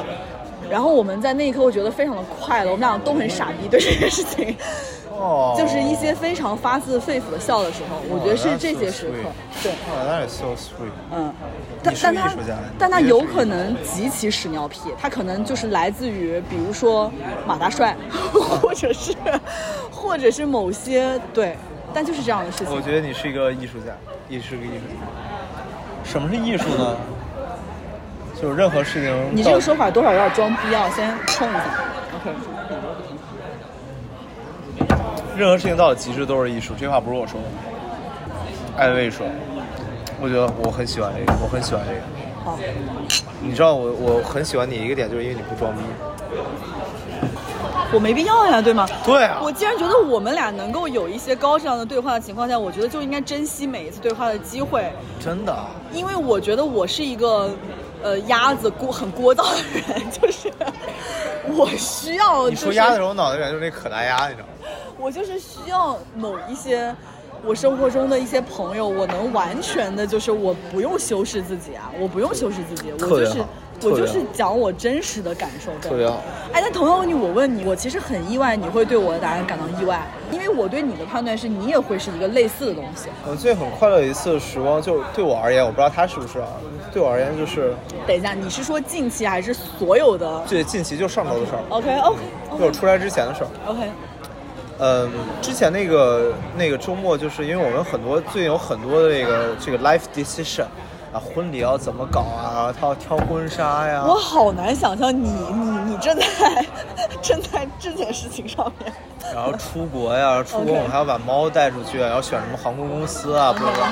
然后我们在那一刻，我觉得非常的快乐，我们俩都很傻逼对这件事情，哦就是一些非常发自肺腑的笑的时候，我觉得是这些时刻。对，哦，that is so sweet。嗯，但但他但他有可能极其屎尿屁，他可能就是来自于比如说马大帅，或者是或者是某些对但就是这样的事情。我觉得你是一个艺术家，你是个艺术家。什么是艺术呢？就是任何事情。你这个说法多少有点装逼啊！先冲一下，OK。任何事情到了极致都是艺术，这话不是我说的，艾薇说。我觉得我很喜欢这个，我很喜欢这个。好，你知道我我很喜欢你一个点，就是因为你不装逼。我没必要呀，对吗？对啊我既然觉得我们俩能够有一些高质量的对话的情况下，我觉得就应该珍惜每一次对话的机会，真的。因为我觉得我是一个，呃，鸭子聒很聒噪的人，就是我需要、就是。你说鸭的时候，我脑袋里面就是那可达鸭，你知道吗？我就是需要某一些我生活中的一些朋友，我能完全的，就是我不用修饰自己啊，我不用修饰自己，我就是我就是讲我真实的感受。对特别好。哎，但同样问题，我问你，我其实很意外，你会对我的答案感到意外，因为我对你的判断是你也会是一个类似的东西。我最很快乐一次时光，就对我而言，我不知道他是不是啊。对我而言，就是等一下，你是说近期还是所有的对近期就上周的事儿，？OK OK 就我出来之前的事儿。OK，嗯，之前那个那个周末，就是因为我们很多最近有很多的这个这个 life decision 啊，婚礼要怎么搞啊，他要挑婚纱呀，我好难想象你你你正在 正在这件事情上面。然后出国呀，出国我们还要把猫带出去，要选什么航空公司啊，不知道。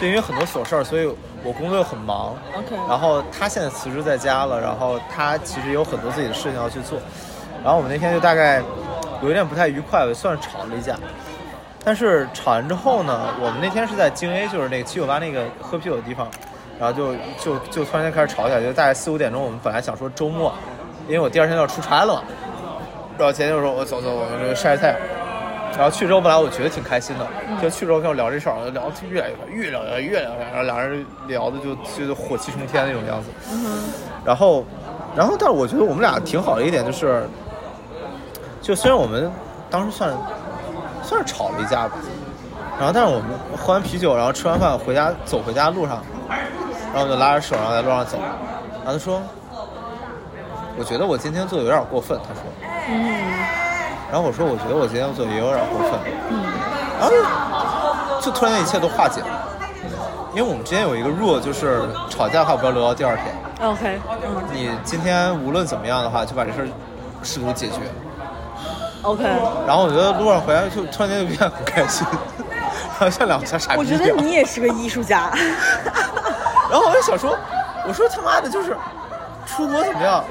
就因为很多琐事儿，所以我工作又很忙。OK 然后他现在辞职在家了，然后他其实有很多自己的事情要去做。然后我们那天就大概有一点不太愉快，算是吵了一架。但是吵完之后呢，我们那天是在京 A，就是那个七九八那个喝啤酒的地方，然后就就就突然间开始吵起来，就大概四五点钟，我们本来想说周末，因为我第二天要出差了嘛，然后前天就说我走走，我们这个晒晒太阳。然后去之后，本来我觉得挺开心的，就去之后跟我聊这事儿，聊的越来越快，越聊越越聊越来，然后俩人聊的就就是火气冲天那种样子。然后，然后，但是我觉得我们俩挺好的一点就是，就虽然我们当时算算是吵了一架吧，然后但是我们喝完啤酒，然后吃完饭回家走回家路上，然后我们就拉着手，然后在路上走，然后他说，我觉得我今天做的有点过分，他说，然后我说我觉得我今天做的也有点过分，然后就就突然间一切都化解了，因为我们之间有一个 rule 就是吵架的话不要留到第二天。OK，嗯你今天无论怎么样的话，就把这事儿试图解决。OK，然后我觉得路上回来就突然间就变得很开心，然后像两个小傻逼我觉得你也是个艺术家。然后我就想说，我说他妈的，就是出国怎么样，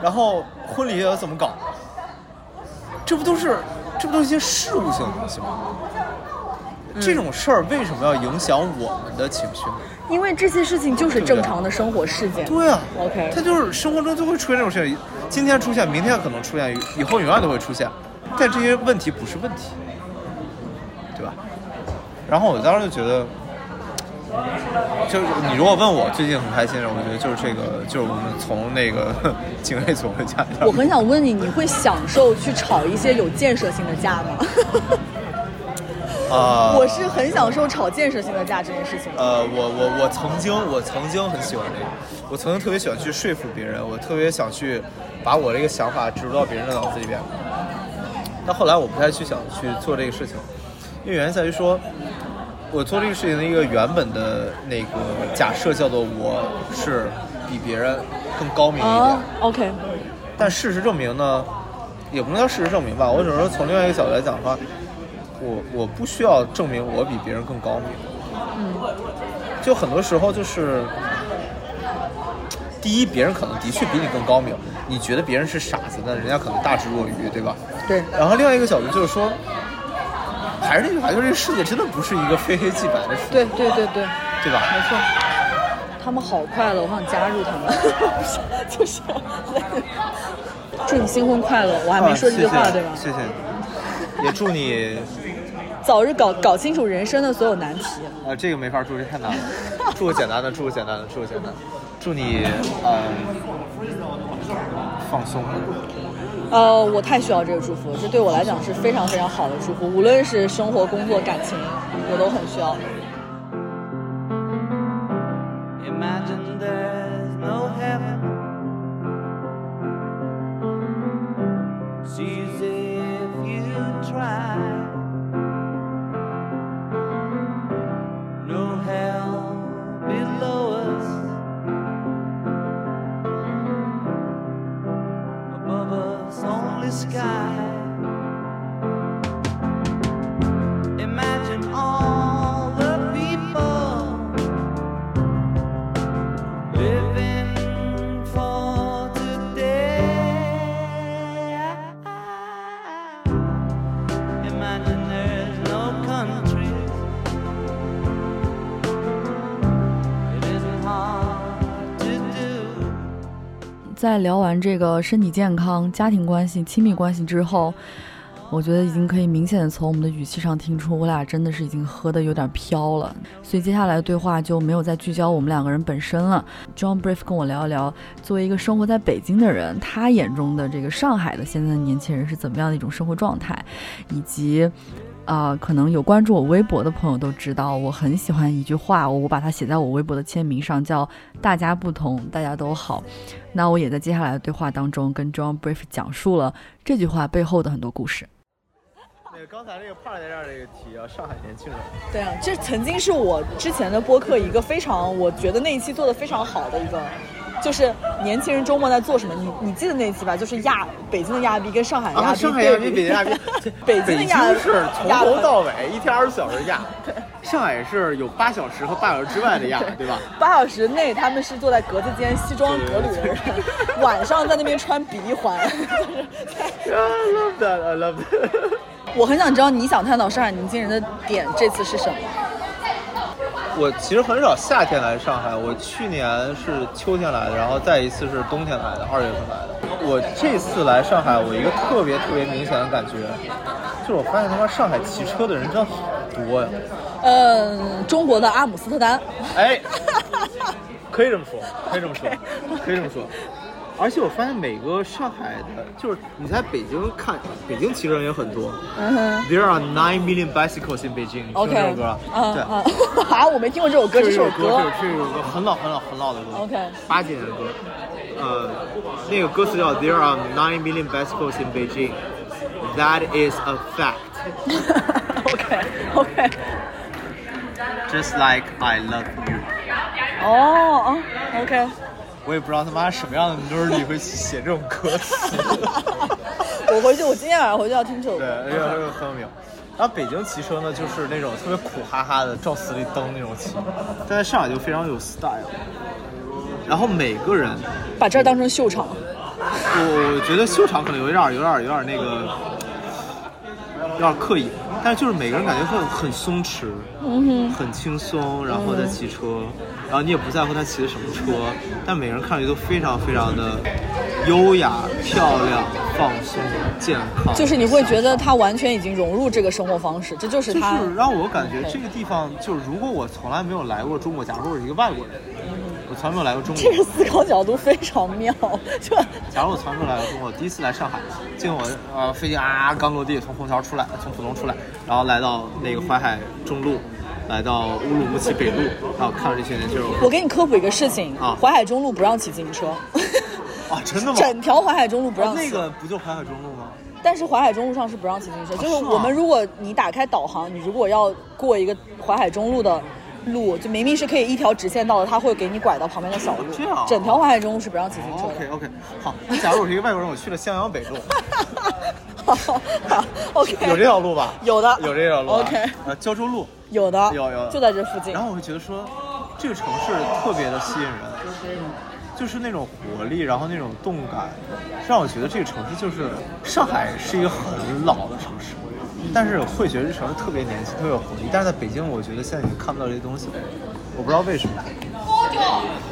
然后婚礼要怎么搞，这不都是这不都是一些事务性的东西吗？这种事儿为什么要影响我们的情绪呢？因为这些事情就是正常的生活事件。对啊 OK 它就是生活中就会出现这种事情，今天出现，明天可能出现，以后永远都会出现，但这些问题不是问题，对吧？然后我当时就觉得，就是你如果问我最近很开心的，我觉得就是这个，就是我们从那个 警卫组回家。我很想问你，你会享受去吵一些有建设性的架吗？啊，我是很享受吵建设性的架这件事情。呃，我我我曾经我曾经很喜欢这个，我曾经特别喜欢去说服别人，我特别想去把我这个想法植入到别人的脑子里边。但后来我不太去想去做这个事情，因为原因在于说，我做这个事情的一个原本的那个假设叫做我是比别人更高明一点。啊，OK，但事实证明呢，也不能叫事实证明吧，我只能说从另外一个角度来讲的话，我我不需要证明我比别人更高明。嗯，就很多时候就是，第一，别人可能的确比你更高明，你觉得别人是傻子，那人家可能大智若愚，对吧？对，然后另外一个角度就是说，还是那句话，就是这个世界真的不是一个非黑即白的世界，对对对对，对吧？没错。他们好快乐，我想加入他们，就是祝你新婚快乐。我还没说这句话，啊谢谢对吧？谢谢，也祝你，早日搞搞清楚人生的所有难题。啊，这个没法祝，这太难了。祝个简单的，祝个简单的，祝个简单的，祝你呃放松。呃，我太需要这个祝福，这对我来讲是非常非常好的祝福，无论是生活、工作、感情，我都很需要。Imagine there's no 在聊完这个身体健康、家庭关系、亲密关系之后，我觉得已经可以明显的从我们的语气上听出，我俩真的是已经喝的有点飘了。所以接下来的对话就没有再聚焦我们两个人本身了。John Brief 跟我聊一聊，作为一个生活在北京的人，他眼中的这个上海的现在的年轻人是怎么样的一种生活状态，以及。啊、可能有关注我微博的朋友都知道，我很喜欢一句话，我把它写在我微博的签名上，叫“大家不同，大家都好”。那我也在接下来的对话当中跟 John Brief 讲述了这句话背后的很多故事。那个刚才这个帕在这儿这个题啊，上海年轻人，对啊，这曾经是我之前的播客一个非常，我觉得那一期做的非常好的一个，就是年轻人周末在做什么。你你记得那一期吧？就是亚北京的亚逼跟上海的亚啊，逼，上海亚逼，北京亚逼，北京的是从头到尾一天二十四小时亚，上海是有八小时和八小时之外的亚，对吧？八小时内他们是坐在格子间西装革履的人，晚上在那边穿鼻环。I love that, I love that。我很想知道你想探讨上海年轻人的点这次是什么？我其实很少夏天来上海，我去年是秋天来的，然后再一次是冬天来的，二月份来的。我这次来上海，我一个特别特别明显的感觉，就是我发现他妈上海骑车的人真好多呀！嗯，中国的阿姆斯特丹。哎，可以这么说，可以这么说，可以这么说。而且我发现每个上海的，就是你在北京看，北京骑车人也很多。嗯哼 There are nine million bicycles in Beijing。你听过这首歌啊？对。啊，我没听过这首歌，这首歌。这首歌很老很老很老的歌 OK 八几年的歌。呃，那个歌词叫 There are nine million bicycles in Beijing. That is a fact. OK OK。Just like I love you. 哦哦，OK。我也不知道他妈什么样的 nerdy 会写这种歌词。我回去，我今天晚上回去要听这首，歌。而且这个很有名。然后北京骑车呢，就是那种特别苦哈哈的，照死里蹬那种骑，但在上海就非常有 style。然后每个人，把这儿当成秀场。我我觉得秀场可能有点儿有点儿有点儿那个，有点刻意，但是就是每个人感觉会很松弛，嗯很轻松，然后再骑车，然后你也不在乎他骑的什么车，但每个人看上去都非常非常的优雅、漂亮、放松、健康。就是你会觉得他完全已经融入这个生活方式，这就是他就。是让我感觉这个地方，就是如果我从来没有来过中国，假如我是一个外国人，我从来没有来过中国，这个思考角度非常妙，就假如我从来没有来过中国，我第一次来上海，结果我呃飞机啊刚落地，从虹桥出来，从浦东出来，然后来到那个淮海中路，来到乌鲁木齐北路，然后看到这些人，就是，我我给你科普一个事情啊淮海中路不让骑自行车，啊真的吗？整条淮海中路不让骑。那个不就淮海中路吗？但是淮海中路上是不让骑自行车，就是我们如果你打开导航，你如果要过一个淮海中路的路，就明明是可以一条直线到的，它会给你拐到旁边的小路。这样啊整条淮海中路是不让骑自行车 OK OK，好，那假如我是一个外国人，我去了襄阳北路，的。好，OK，有这条路吧？有的有这条路啊。OK 呃，胶州路。有的，有有就在这附近然。后我会觉得说，这个城市特别的吸引人，就是那种活力，然后那种动感，让我觉得这个城市就是上海是一个很老的城市，但是会觉得这城市特别年轻，特别有活力。但是在北京，我觉得现在已经看不到这些东西了，我不知道为什么。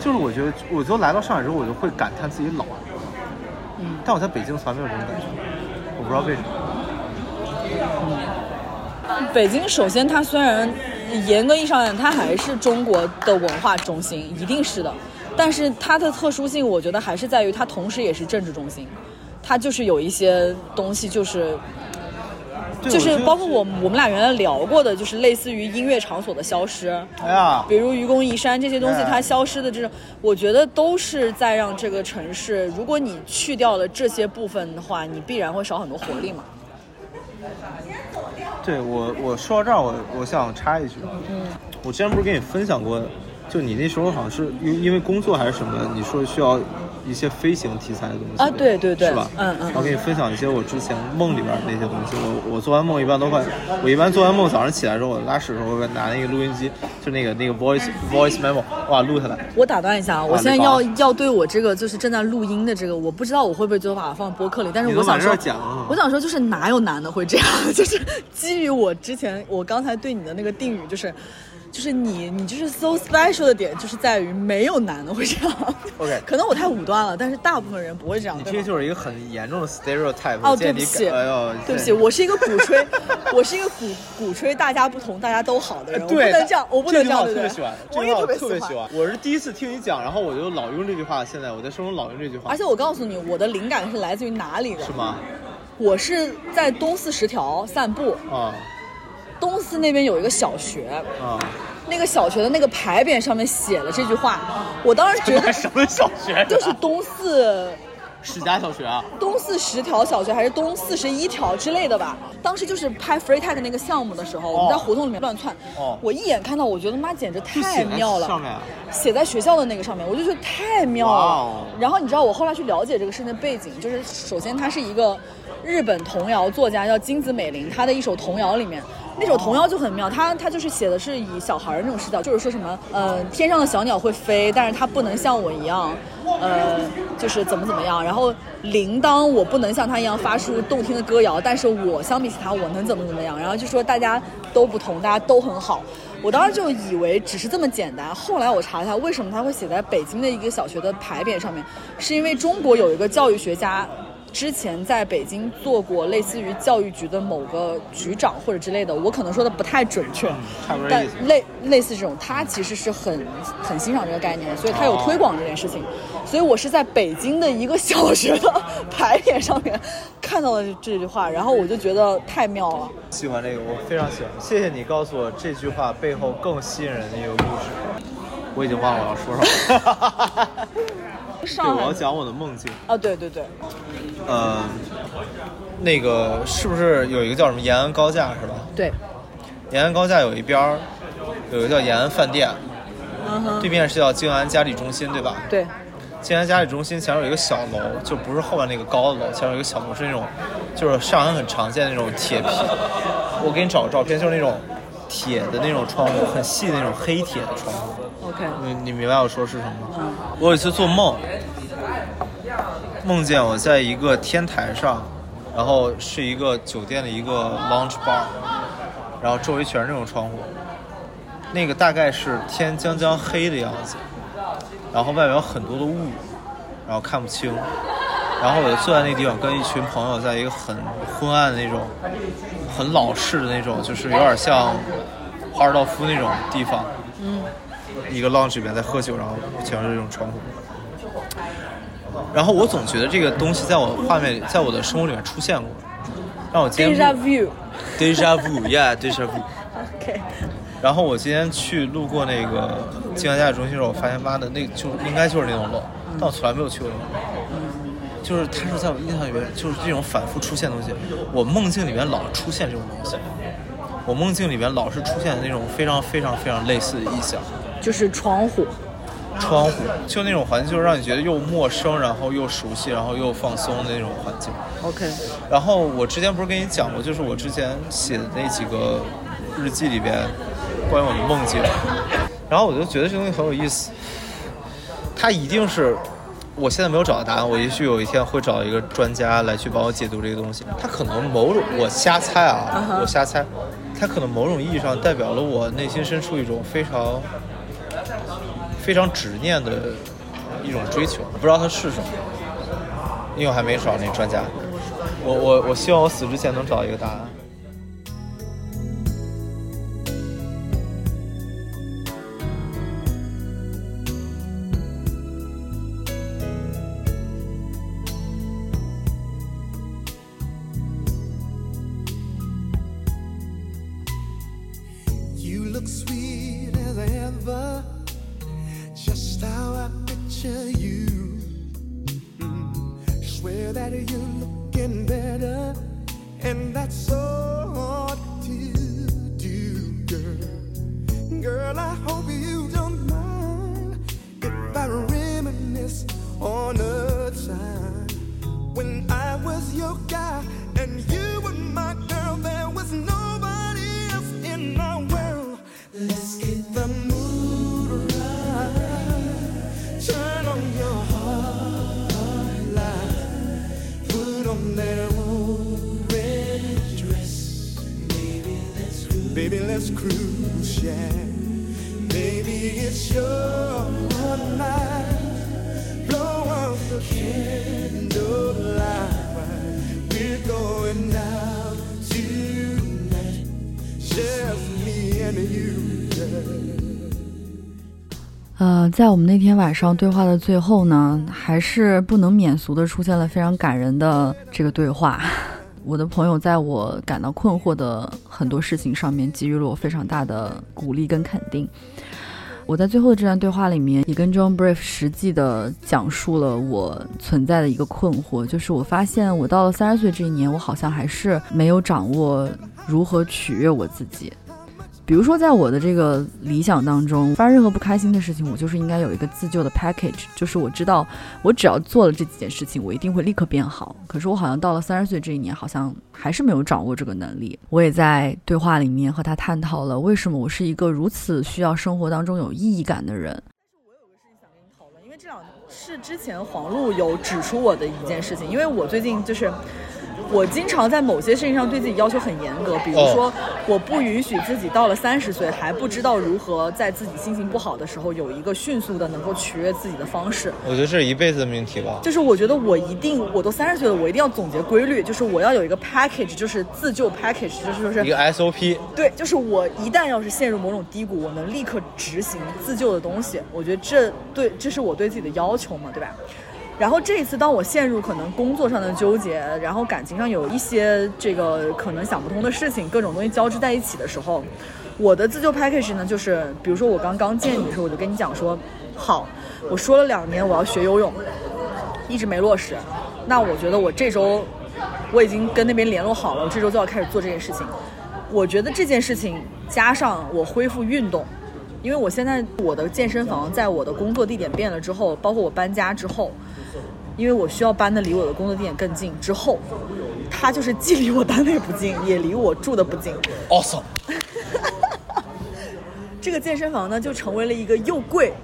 就是我觉得，我就来到上海之后，我就会感叹自己老。嗯，但我在北京从来没有这种感觉，我不知道为什么。嗯北京首先它虽然严格意义上讲，它还是中国的文化中心，一定是的。但是它的特殊性，我觉得还是在于它同时也是政治中心，它就是有一些东西就是。就是包括我我们俩原来聊过的，就是类似于音乐场所的消失，哎呀，比如愚公移山这些东西，哎它消失的这种，我觉得都是在让这个城市，如果你去掉了这些部分的话，你必然会少很多活力嘛。对我，我说到这儿，我我想插一句，嗯，我之前不是跟你分享过，就你那时候好像是因因为工作还是什么，你说需要一些飞行题材的东西啊对对对是吧？嗯嗯然后给你分享一些我之前梦里边那些东西。我我做完梦一般都会，我一般做完梦早上起来之后，我拉屎的时候我会拿那个录音机，就那个那个 voice voice memo，哇录下来。我打断一下啊，我现在要要对我这个就是正在录音的这个，我不知道我会不会最后把它放播客里，但是我想说我想说就是哪有男的会这样？就是基于我之前我刚才对你的那个定语，就是就是你，你就是 so special 的点，就是在于没有男的会这样。OK 可能我太武断了，但是大部分人不会这样。你这就是一个很严重的 stereotype。哦，对不起，哎呦，对不起，我是一个鼓吹，我是一个鼓 鼓吹大家不同，大家都好的人，我不，能这样，我不能这样，我特别喜欢？这我也句话我别特别喜欢。我是第一次听你讲，然后我就老用这句话，现在我在生活中老用这句话而，且我告诉你，我的灵感是来自于哪里的是？吗？我是在东四十条散步，啊东四那边有一个小学，啊，那个小学的那个牌匾上面写了这句话，我当时觉得什么小学？就是东四 史家小学啊。东四十条小学还是东四十一条之类的吧。当时就是拍 Free Tag 那个项目的时候，我们在胡同里面乱窜，哦我一眼看到，我觉得妈简直太妙了。上面啊写在学校的那个上面，我就觉得太妙了。哦然后你知道我后来去了解这个事情的背景，就是首先它是一个日本童谣作家叫金子美玲，她的一首童谣里面。那首童谣就很妙，它它就是写的是以小孩儿那种视角，就是说什么，呃，天上的小鸟会飞，但是它不能像我一样，呃，就是怎么怎么样。然后铃铛我不能像它一样发出动听的歌谣，但是我相比起它，我能怎么怎么样。然后就说大家都不同，大家都很好。我当时就以为只是这么简单，后来我查了一下，为什么它会写在北京的一个小学的牌匾上面，是因为中国有一个教育学家。之前在北京做过类似于教育局的某个局长或者之类的，我可能说的不太准确，但类类似这种，他其实是很很欣赏这个概念，所以他有推广这件事情。所以我是在北京的一个小学的 牌匾上面看到了这句话，然后我就觉得太妙了。喜欢这个，我非常喜欢。谢谢你告诉我这句话背后更吸引人的一个故事。我已经忘了我要说什么上海我要讲我的梦境。啊，对对对，呃，那个是不是有一个叫什么延安高架是吧？对，延安高架有一边儿有一个叫延安饭店，嗯哼，对面是叫静安嘉里中心，对吧？对，静安嘉里中心前面有一个小楼，就不是后面那个高的楼，前面有一个小楼是那种，就是上海很常见的那种铁皮。我给你找个照片，就是那种铁的那种窗户，很细的那种黑铁的窗户。OK，你你明白我说是什么吗？我有一次做梦，梦见我在一个天台上，然后是一个酒店的一个 lounge bar，然后周围全是那种窗户，那个大概是天将将黑的样子，然后外面有很多的雾，然后看不清，然后我就坐在那个地方，跟一群朋友在一个很昏暗的那种、很老式的那种，就是有点像华尔道夫那种地方，嗯，一个 lounge 里面在喝酒，然后全是这种窗户。然后我总觉得这个东西在我画面里，在我的生活里面出现过，让我今天 Deja vu。deja vu，yeah，deja vu。OK，然后我今天去路过那个静安家里中心的时候，我发现妈的，那就应该就是那栋楼，但我从来没有去过那栋楼。就是它是在我印象里面，就是这种反复出现的东西。我梦境里面老出现这种东西，我梦境里面老是出现那种非常非常非常类似的意象。就是窗户。窗户，就那种环境，就是让你觉得又陌生，然后又熟悉，然后又放松的那种环境。OK，然后我之前不是跟你讲过，就是我之前写的那几个日记里边关于我的梦境，然后我就觉得这东西很有意思。它一定是，我现在没有找到答案，我也许有一天会找一个专家来去帮我解读这个东西。它可能某种，我瞎猜啊我瞎猜，它可能某种意义上代表了我内心深处一种非常非常执念的一种追求，我不知道它是什么。因为我还没找那专家，我我我希望我死之前能找一个答案。在我们那天晚上对话的最后呢，还是不能免俗的出现了非常感人的这个对话。我的朋友在我感到困惑的很多事情上面给予了我非常大的鼓励跟肯定。我在最后的这段对话里面，也跟 John Brief 实际的讲述了我存在的一个困惑，就是我发现我到了三十岁这一年，我好像还是没有掌握如何取悦我自己。比如说，在我的这个理想当中，发生任何不开心的事情，我就是应该有一个自救的 package，就是我知道我只要做了这几件事情，我一定会立刻变好。可是我好像到了三十岁这一年，好像还是没有掌握这个能力。我也在对话里面和他探讨了为什么我是一个如此需要生活当中有意义感的人。我有个事情想跟你讨论，因为这两是之前黄璐有指出我的一件事情，因为我最近就是。我经常在某些事情上对自己要求很严格，比如说，我不允许自己到了三十岁还不知道如何在自己心情不好的时候有一个迅速的能够取悦自己的方式。我觉得这是一辈子的命题吧。就是我觉得我一定，我都三十岁了，我一定要总结规律，就是我要有一个 package，就是自救 package，就是说是一个 SOP，对，就是我一旦要是陷入某种低谷，我能立刻执行自救的东西。我觉得这对，这是我对自己的要求嘛，对吧？然后这一次，当我陷入可能工作上的纠结，然后感情上有一些这个可能想不通的事情，各种东西交织在一起的时候，我的自救 package 呢，就是比如说我刚刚见你的时候，我就跟你讲说，好，我说了两年我要学游泳，一直没落实，那我觉得我这周我已经跟那边联络好了，我这周就要开始做这件事情。我觉得这件事情加上我恢复运动，因为我现在我的健身房在我的工作地点变了之后，包括我搬家之后，因为我需要搬的离我的工作地点更近之后，它就是既离我单位不近，也离我住的不近。awesome，这个健身房呢，就成为了一个又贵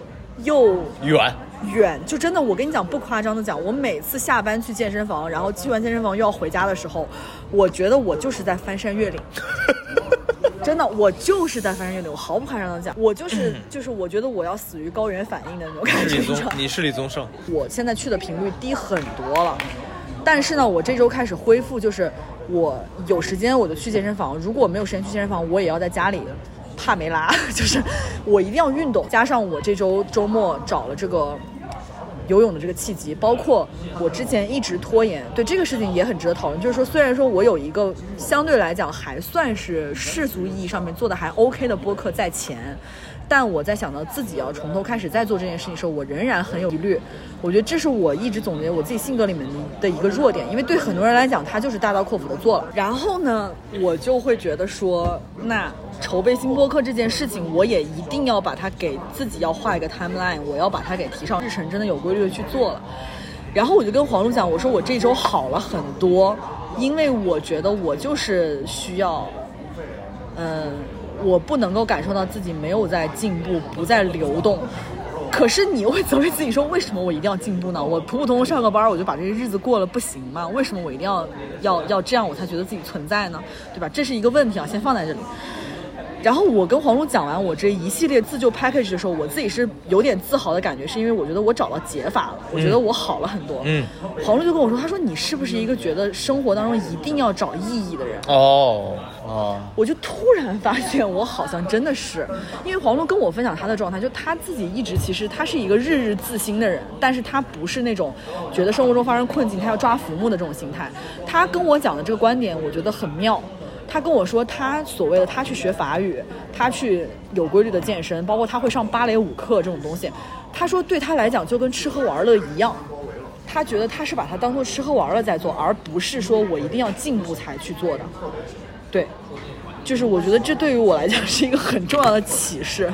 又远，远，就真的，我跟你讲，不夸张的讲，我每次下班去健身房，然后去完健身房又要回家的时候，我觉得我就是在翻山越岭。真的，我就是在翻山越岭，我毫不夸张的讲，我就是就是，我觉得我要死于高原反应的那种感觉。你是李宗盛，我现在去的频率低很多了，但是呢，我这周开始恢复，就是我有时间我就去健身房，如果我没有时间去健身房，我也要在家里帕梅拉，就是我一定要运动。加上我这周周末找了这个游泳的这个契机，包括我之前一直拖延，对这个事情也很值得讨论。就是说，虽然说我有一个相对来讲还算是世俗意义上面做的还 OK 的播客在前，但我在想到自己要从头开始再做这件事情的时候，我仍然很有疑虑。我觉得这是我一直总结我自己性格里面的一个弱点，因为对很多人来讲，他就是大刀阔斧的做了。然后呢，我就会觉得说，那筹备新播客这件事情，我也一定要把它给自己要画一个 timeline，我要把它给提上日程，真的有规律的去做了。然后我就跟黄璐讲，我说我这周好了很多，因为我觉得我就是需要，嗯，我不能够感受到自己没有在进步，不再流动。可是你又会责备自己说，为什么我一定要进步呢？我普普通通上个班，我就把这个日子过了，不行吗？为什么我一定要要要这样，我才觉得自己存在呢？对吧？这是一个问题啊，先放在这里。然后我跟黄璐讲完我这一系列自救 package 的时候，我自己是有点自豪的感觉，是因为我觉得我找到解法了，我觉得我好了很多。嗯，黄璐就跟我说，他说你是不是一个觉得生活当中一定要找意义的人？哦哦，我就突然发现，我好像真的是，因为黄璐跟我分享他的状态，就他自己一直其实他是一个日日自新的人，但是他不是那种觉得生活中发生困境他要抓浮木的这种心态。他跟我讲的这个观点，我觉得很妙。他跟我说，他所谓的他去学法语，他去有规律的健身，包括他会上芭蕾舞课这种东西，他说对他来讲就跟吃喝玩乐一样。他觉得他是把它当做吃喝玩乐在做，而不是说我一定要进步才去做的。对，就是我觉得这对于我来讲是一个很重要的启示，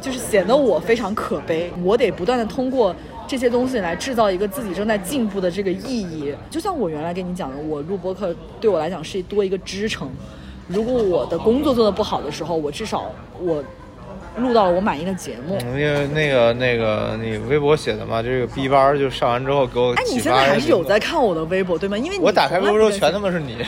就是显得我非常可悲，我得不断的通过这些东西来制造一个自己正在进步的这个意义。就像我原来跟你讲的，我录播课对我来讲是多一个支撑。如果我的工作做得不好的时候，我至少我录到了我满意的节目。因为那个那个你微博写的嘛，这个 B 班就上完之后给我哎，你现在还是有在看我的微博对吗？因为你我打开微博之后全他妈是你，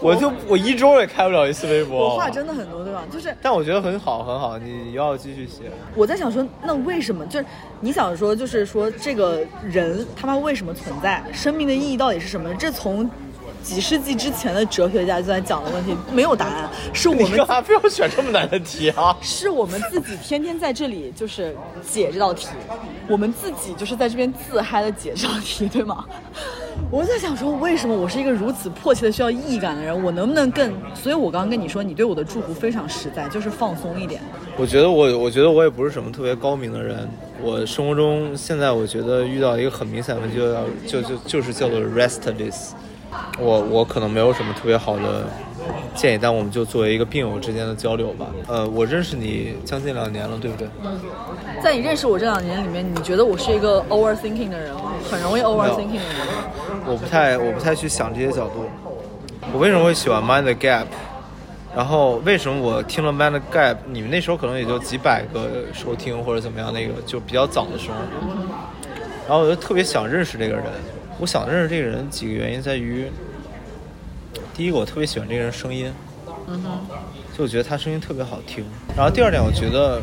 我就我一周也开不了一次微博。我话真的很多，对吧？就是但我觉得很好，很好，你要继续写。我在想说，那为什么就是你想说，就是说这个人他妈为什么存在？生命的意义到底是什么？这从几世纪之前的哲学家就在讲的问题，没有答案，是我们干嘛非要选这么难的题啊？是我们自己天天在这里就是解这道题，我们自己就是在这边自嗨的解这道题，对吗？我在想说，为什么我是一个如此迫切的需要意义感的人，我能不能更？所以我刚刚跟你说，你对我的祝福非常实在，就是放松一点。我觉得我，我觉得我也不是什么特别高明的人。我生活中现在我觉得遇到一个很明显的问题，就要就就就是叫做 restless。我我可能没有什么特别好的建议，但我们就作为一个病友之间的交流吧。呃，我认识你将近两年了，对不对？在你认识我这两年里面，你觉得我是一个 overthinking 的人吗？很容易 overthinking 的人？我不太我不太去想这些角度。我为什么会喜欢 Mind the Gap？然后为什么我听了 Mind the Gap？你们那时候可能也就几百个收听或者怎么样，那个就比较早的时候。然后我就特别想认识这个人。我想认识这个人几个原因在于，第一个我特别喜欢这个人声音，嗯哼，就我觉得他声音特别好听。然后第二点，我觉得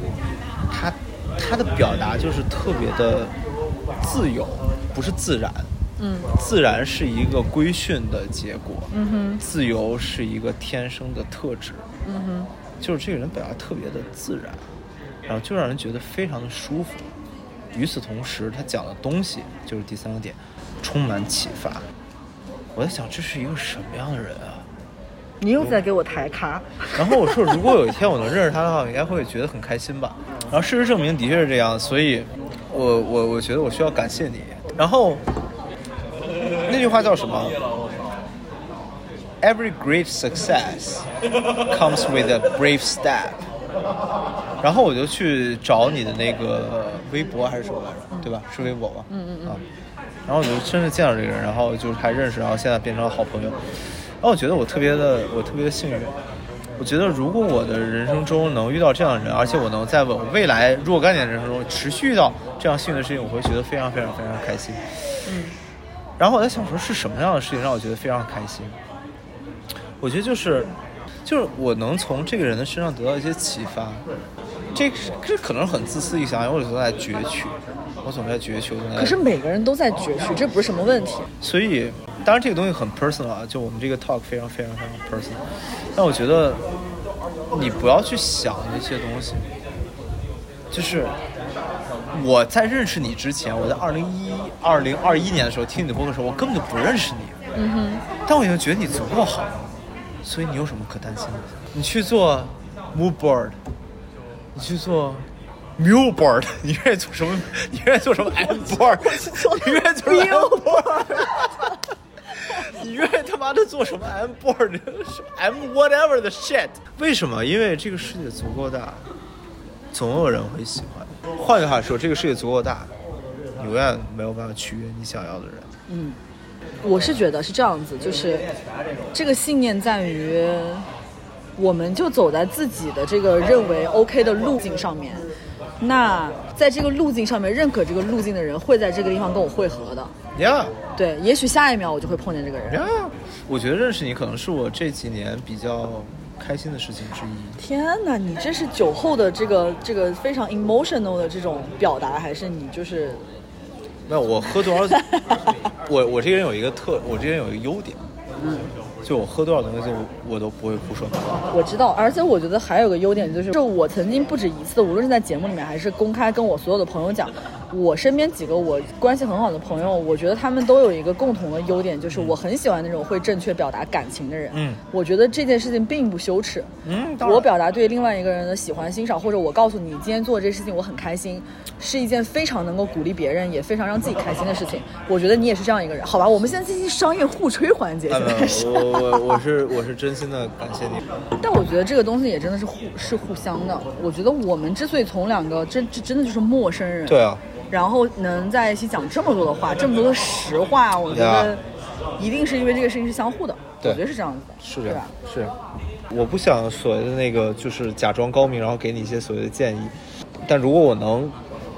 他他的表达就是特别的自由，不是自然。嗯自然是一个规训的结果，嗯哼自由是一个天生的特质。嗯哼，就是这个人表达特别的自然，然后就让人觉得非常的舒服。与此同时，他讲的东西就是第三个点，充满启发。我在想，这是一个什么样的人啊？你又在给我抬咖。然后我说，如果有一天我能认识他的话，我应该会觉得很开心吧。然后事实证明，的确是这样，所以我我我觉得我需要感谢你。然后那句话叫什么？Every great success comes with a brave step。然后我就去找你的那个微博还是什么来着，对吧？是微博吧？嗯嗯嗯。啊，然后我就真的见到这个人，然后就是还认识，然后现在变成了好朋友。然后我觉得我特别的，我特别的幸运。我觉得如果我的人生中能遇到这样的人，而且我能在我未来若干年人生中持续遇到这样幸运的事情，我会觉得非常非常非常开心。嗯然后我在想说，是什么样的事情让我觉得非常开心？我觉得就是，就是我能从这个人的身上得到一些启发。这这可能很自私一想，因为我总在攫取，我总在攫取，我总在。可是每个人都在攫取，这不是什么问题。所以，当然这个东西很 personal 啊，就我们这个 talk 非常非常非常 personal。但我觉得你不要去想那些东西，就是我在认识你之前，我在二零一二零二一年的时候听你的播客的时候，我根本就不认识你。嗯哼，但我已经觉得你足够好，所以你有什么可担心的？你去做 mood board，你去做 mule board，你愿意做什么？你愿意做什么 m board？你愿意做什么 m board？你愿意他妈的做什么 m board？什么 m whatever the shit？为什么？因为这个世界足够大，总有人会喜欢。换句话说，这个世界足够大，你永远没有办法取悦你想要的人。嗯，我是觉得是这样子，就是这个信念在于，我们就走在自己的这个认为 OK 的路径上面。那在这个路径上面，认可这个路径的人会在这个地方跟我汇合的。Yeah。对，也许下一秒我就会碰见这个人。呀，我觉得认识你可能是我这几年比较开心的事情之一。天哪，你这是酒后的这个这个非常 emotional 的这种表达，还是你就是没有，我喝多少，我我这个人有一个特，我这个人有一个优点，嗯，就我喝多少东西我都不会胡说八道。我知道，而且我觉得还有个优点就是，就我曾经不止一次，无论是在节目里面还是公开跟我所有的朋友讲，我身边几个我关系很好的朋友，我觉得他们都有一个共同的优点，就是我很喜欢那种会正确表达感情的人。嗯，我觉得这件事情并不羞耻。嗯，我表达对另外一个人的喜欢、欣赏，或者我告诉你今天做这事情我很开心，是一件非常能够鼓励别人，也非常让自己开心的事情。我觉得你也是这样一个人，好吧？我们现在进行商业互吹环节，现在是。我我我是我是真心的感谢你。但我觉得这个东西也真的是互是互相的。我觉得我们之所以从两个真这真的就是陌生人，对啊，然后能在一起讲这么多的话，这么多的实话，我觉得一定是因为这个事情是相互的。对我觉得是这样子的，是这样？，是。我不想所谓的那个就是假装高明，然后给你一些所谓的建议，但如果我能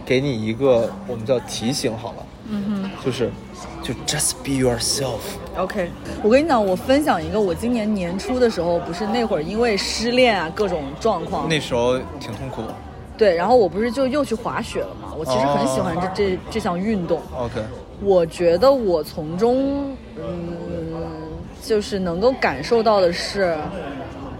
给你一个我们叫提醒好了，嗯哼，就是就 just be yourself。OK，我跟你讲，我分享一个，我今年年初的时候，不是那会儿因为失恋啊各种状况，那时候挺痛苦。对，然后我不是就又去滑雪了嘛？我其实很喜欢这、这这项运动，OK，我觉得我从中，嗯，就是能够感受到的是，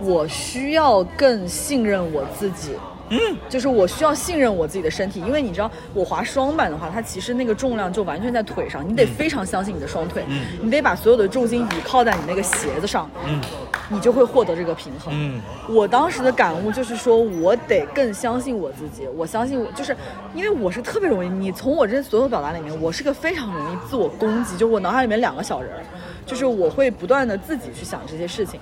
我需要更信任我自己。嗯，就是我需要信任我自己的身体，因为你知道，我滑双板的话，它其实那个重量就完全在腿上，你得非常相信你的双腿，你得把所有的重心倚靠在你那个鞋子上，嗯你就会获得这个平衡。嗯我当时的感悟就是说，我得更相信我自己。我相信我，就是因为我是特别容易，你从我这所有表达里面，我是个非常容易自我攻击，就我脑海里面两个小人儿，就是我会不断的自己去想这些事情。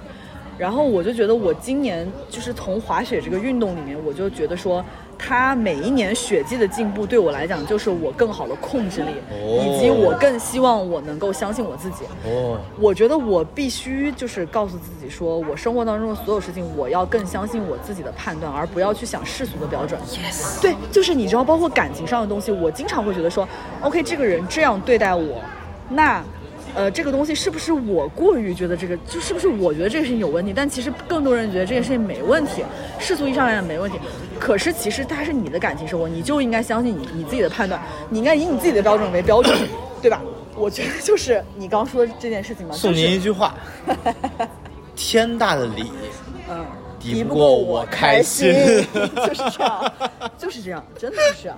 然后我就觉得，我今年就是从滑雪这个运动里面，我就觉得说，它每一年雪季的进步对我来讲，就是我更好的控制力，哦以及我更希望我能够相信我自己。哦，我觉得我必须就是告诉自己说，我生活当中的所有事情，我要更相信我自己的判断，而不要去想世俗的标准。Yes，对，就是你知道，包括感情上的东西，我经常会觉得说，OK，这个人这样对待我，那。呃，这个东西是不是我过于觉得这个，就是不是我觉得这个事情有问题？但其实更多人觉得这件事情没问题，世俗意义上来讲没问题。可是其实它是你的感情生活，你就应该相信你你自己的判断，你应该以你自己的标准为标准，对吧？我觉得就是你刚说的这件事情嘛，送就是您一句话：天大的礼，嗯，敌不过我开心 就是这样，就是这样，真的是这样。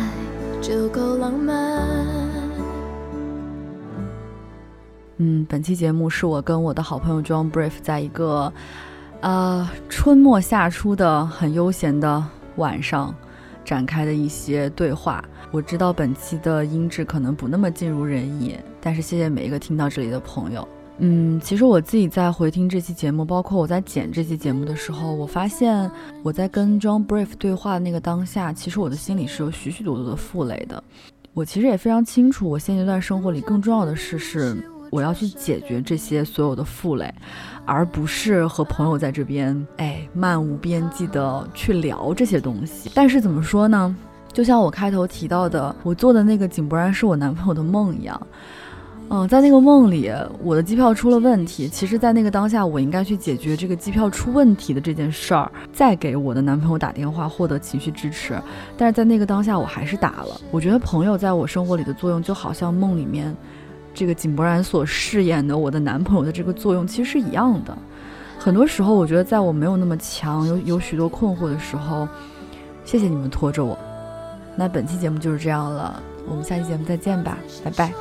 就够浪漫。嗯，本期节目是我跟我的好朋友 John Brief 在一个呃春末夏初的很悠闲的晚上展开的一些对话。我知道本期的音质可能不那么尽如人意，但是谢谢每一个听到这里的朋友。嗯，其实我自己在回听这期节目，包括我在剪这期节目的时候，我发现我在跟 John Brief 对话的那个当下，其实我的心里是有许许多多的负累的。我其实也非常清楚，我现阶段生活里更重要的事是我要去解决这些所有的负累，而不是和朋友在这边哎漫无边际的去聊这些东西。但是怎么说呢？就像我开头提到的，我做的那个井柏然是我男朋友的梦一样。嗯，在那个梦里，我的机票出了问题。其实，在那个当下，我应该去解决这个机票出问题的这件事儿，再给我的男朋友打电话，获得情绪支持。但是在那个当下，我还是打了。我觉得朋友在我生活里的作用，就好像梦里面这个井柏然所饰演的我的男朋友的这个作用，其实是一样的。很多时候，我觉得在我没有那么强，有有许多困惑的时候，谢谢你们拖着我。那本期节目就是这样了，我们下期节目再见吧，拜拜。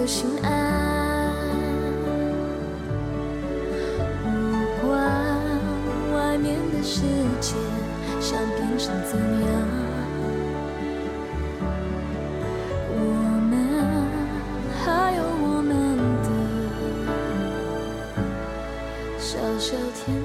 都心安不管外面的世界想变成怎样？我们还有我们的小小天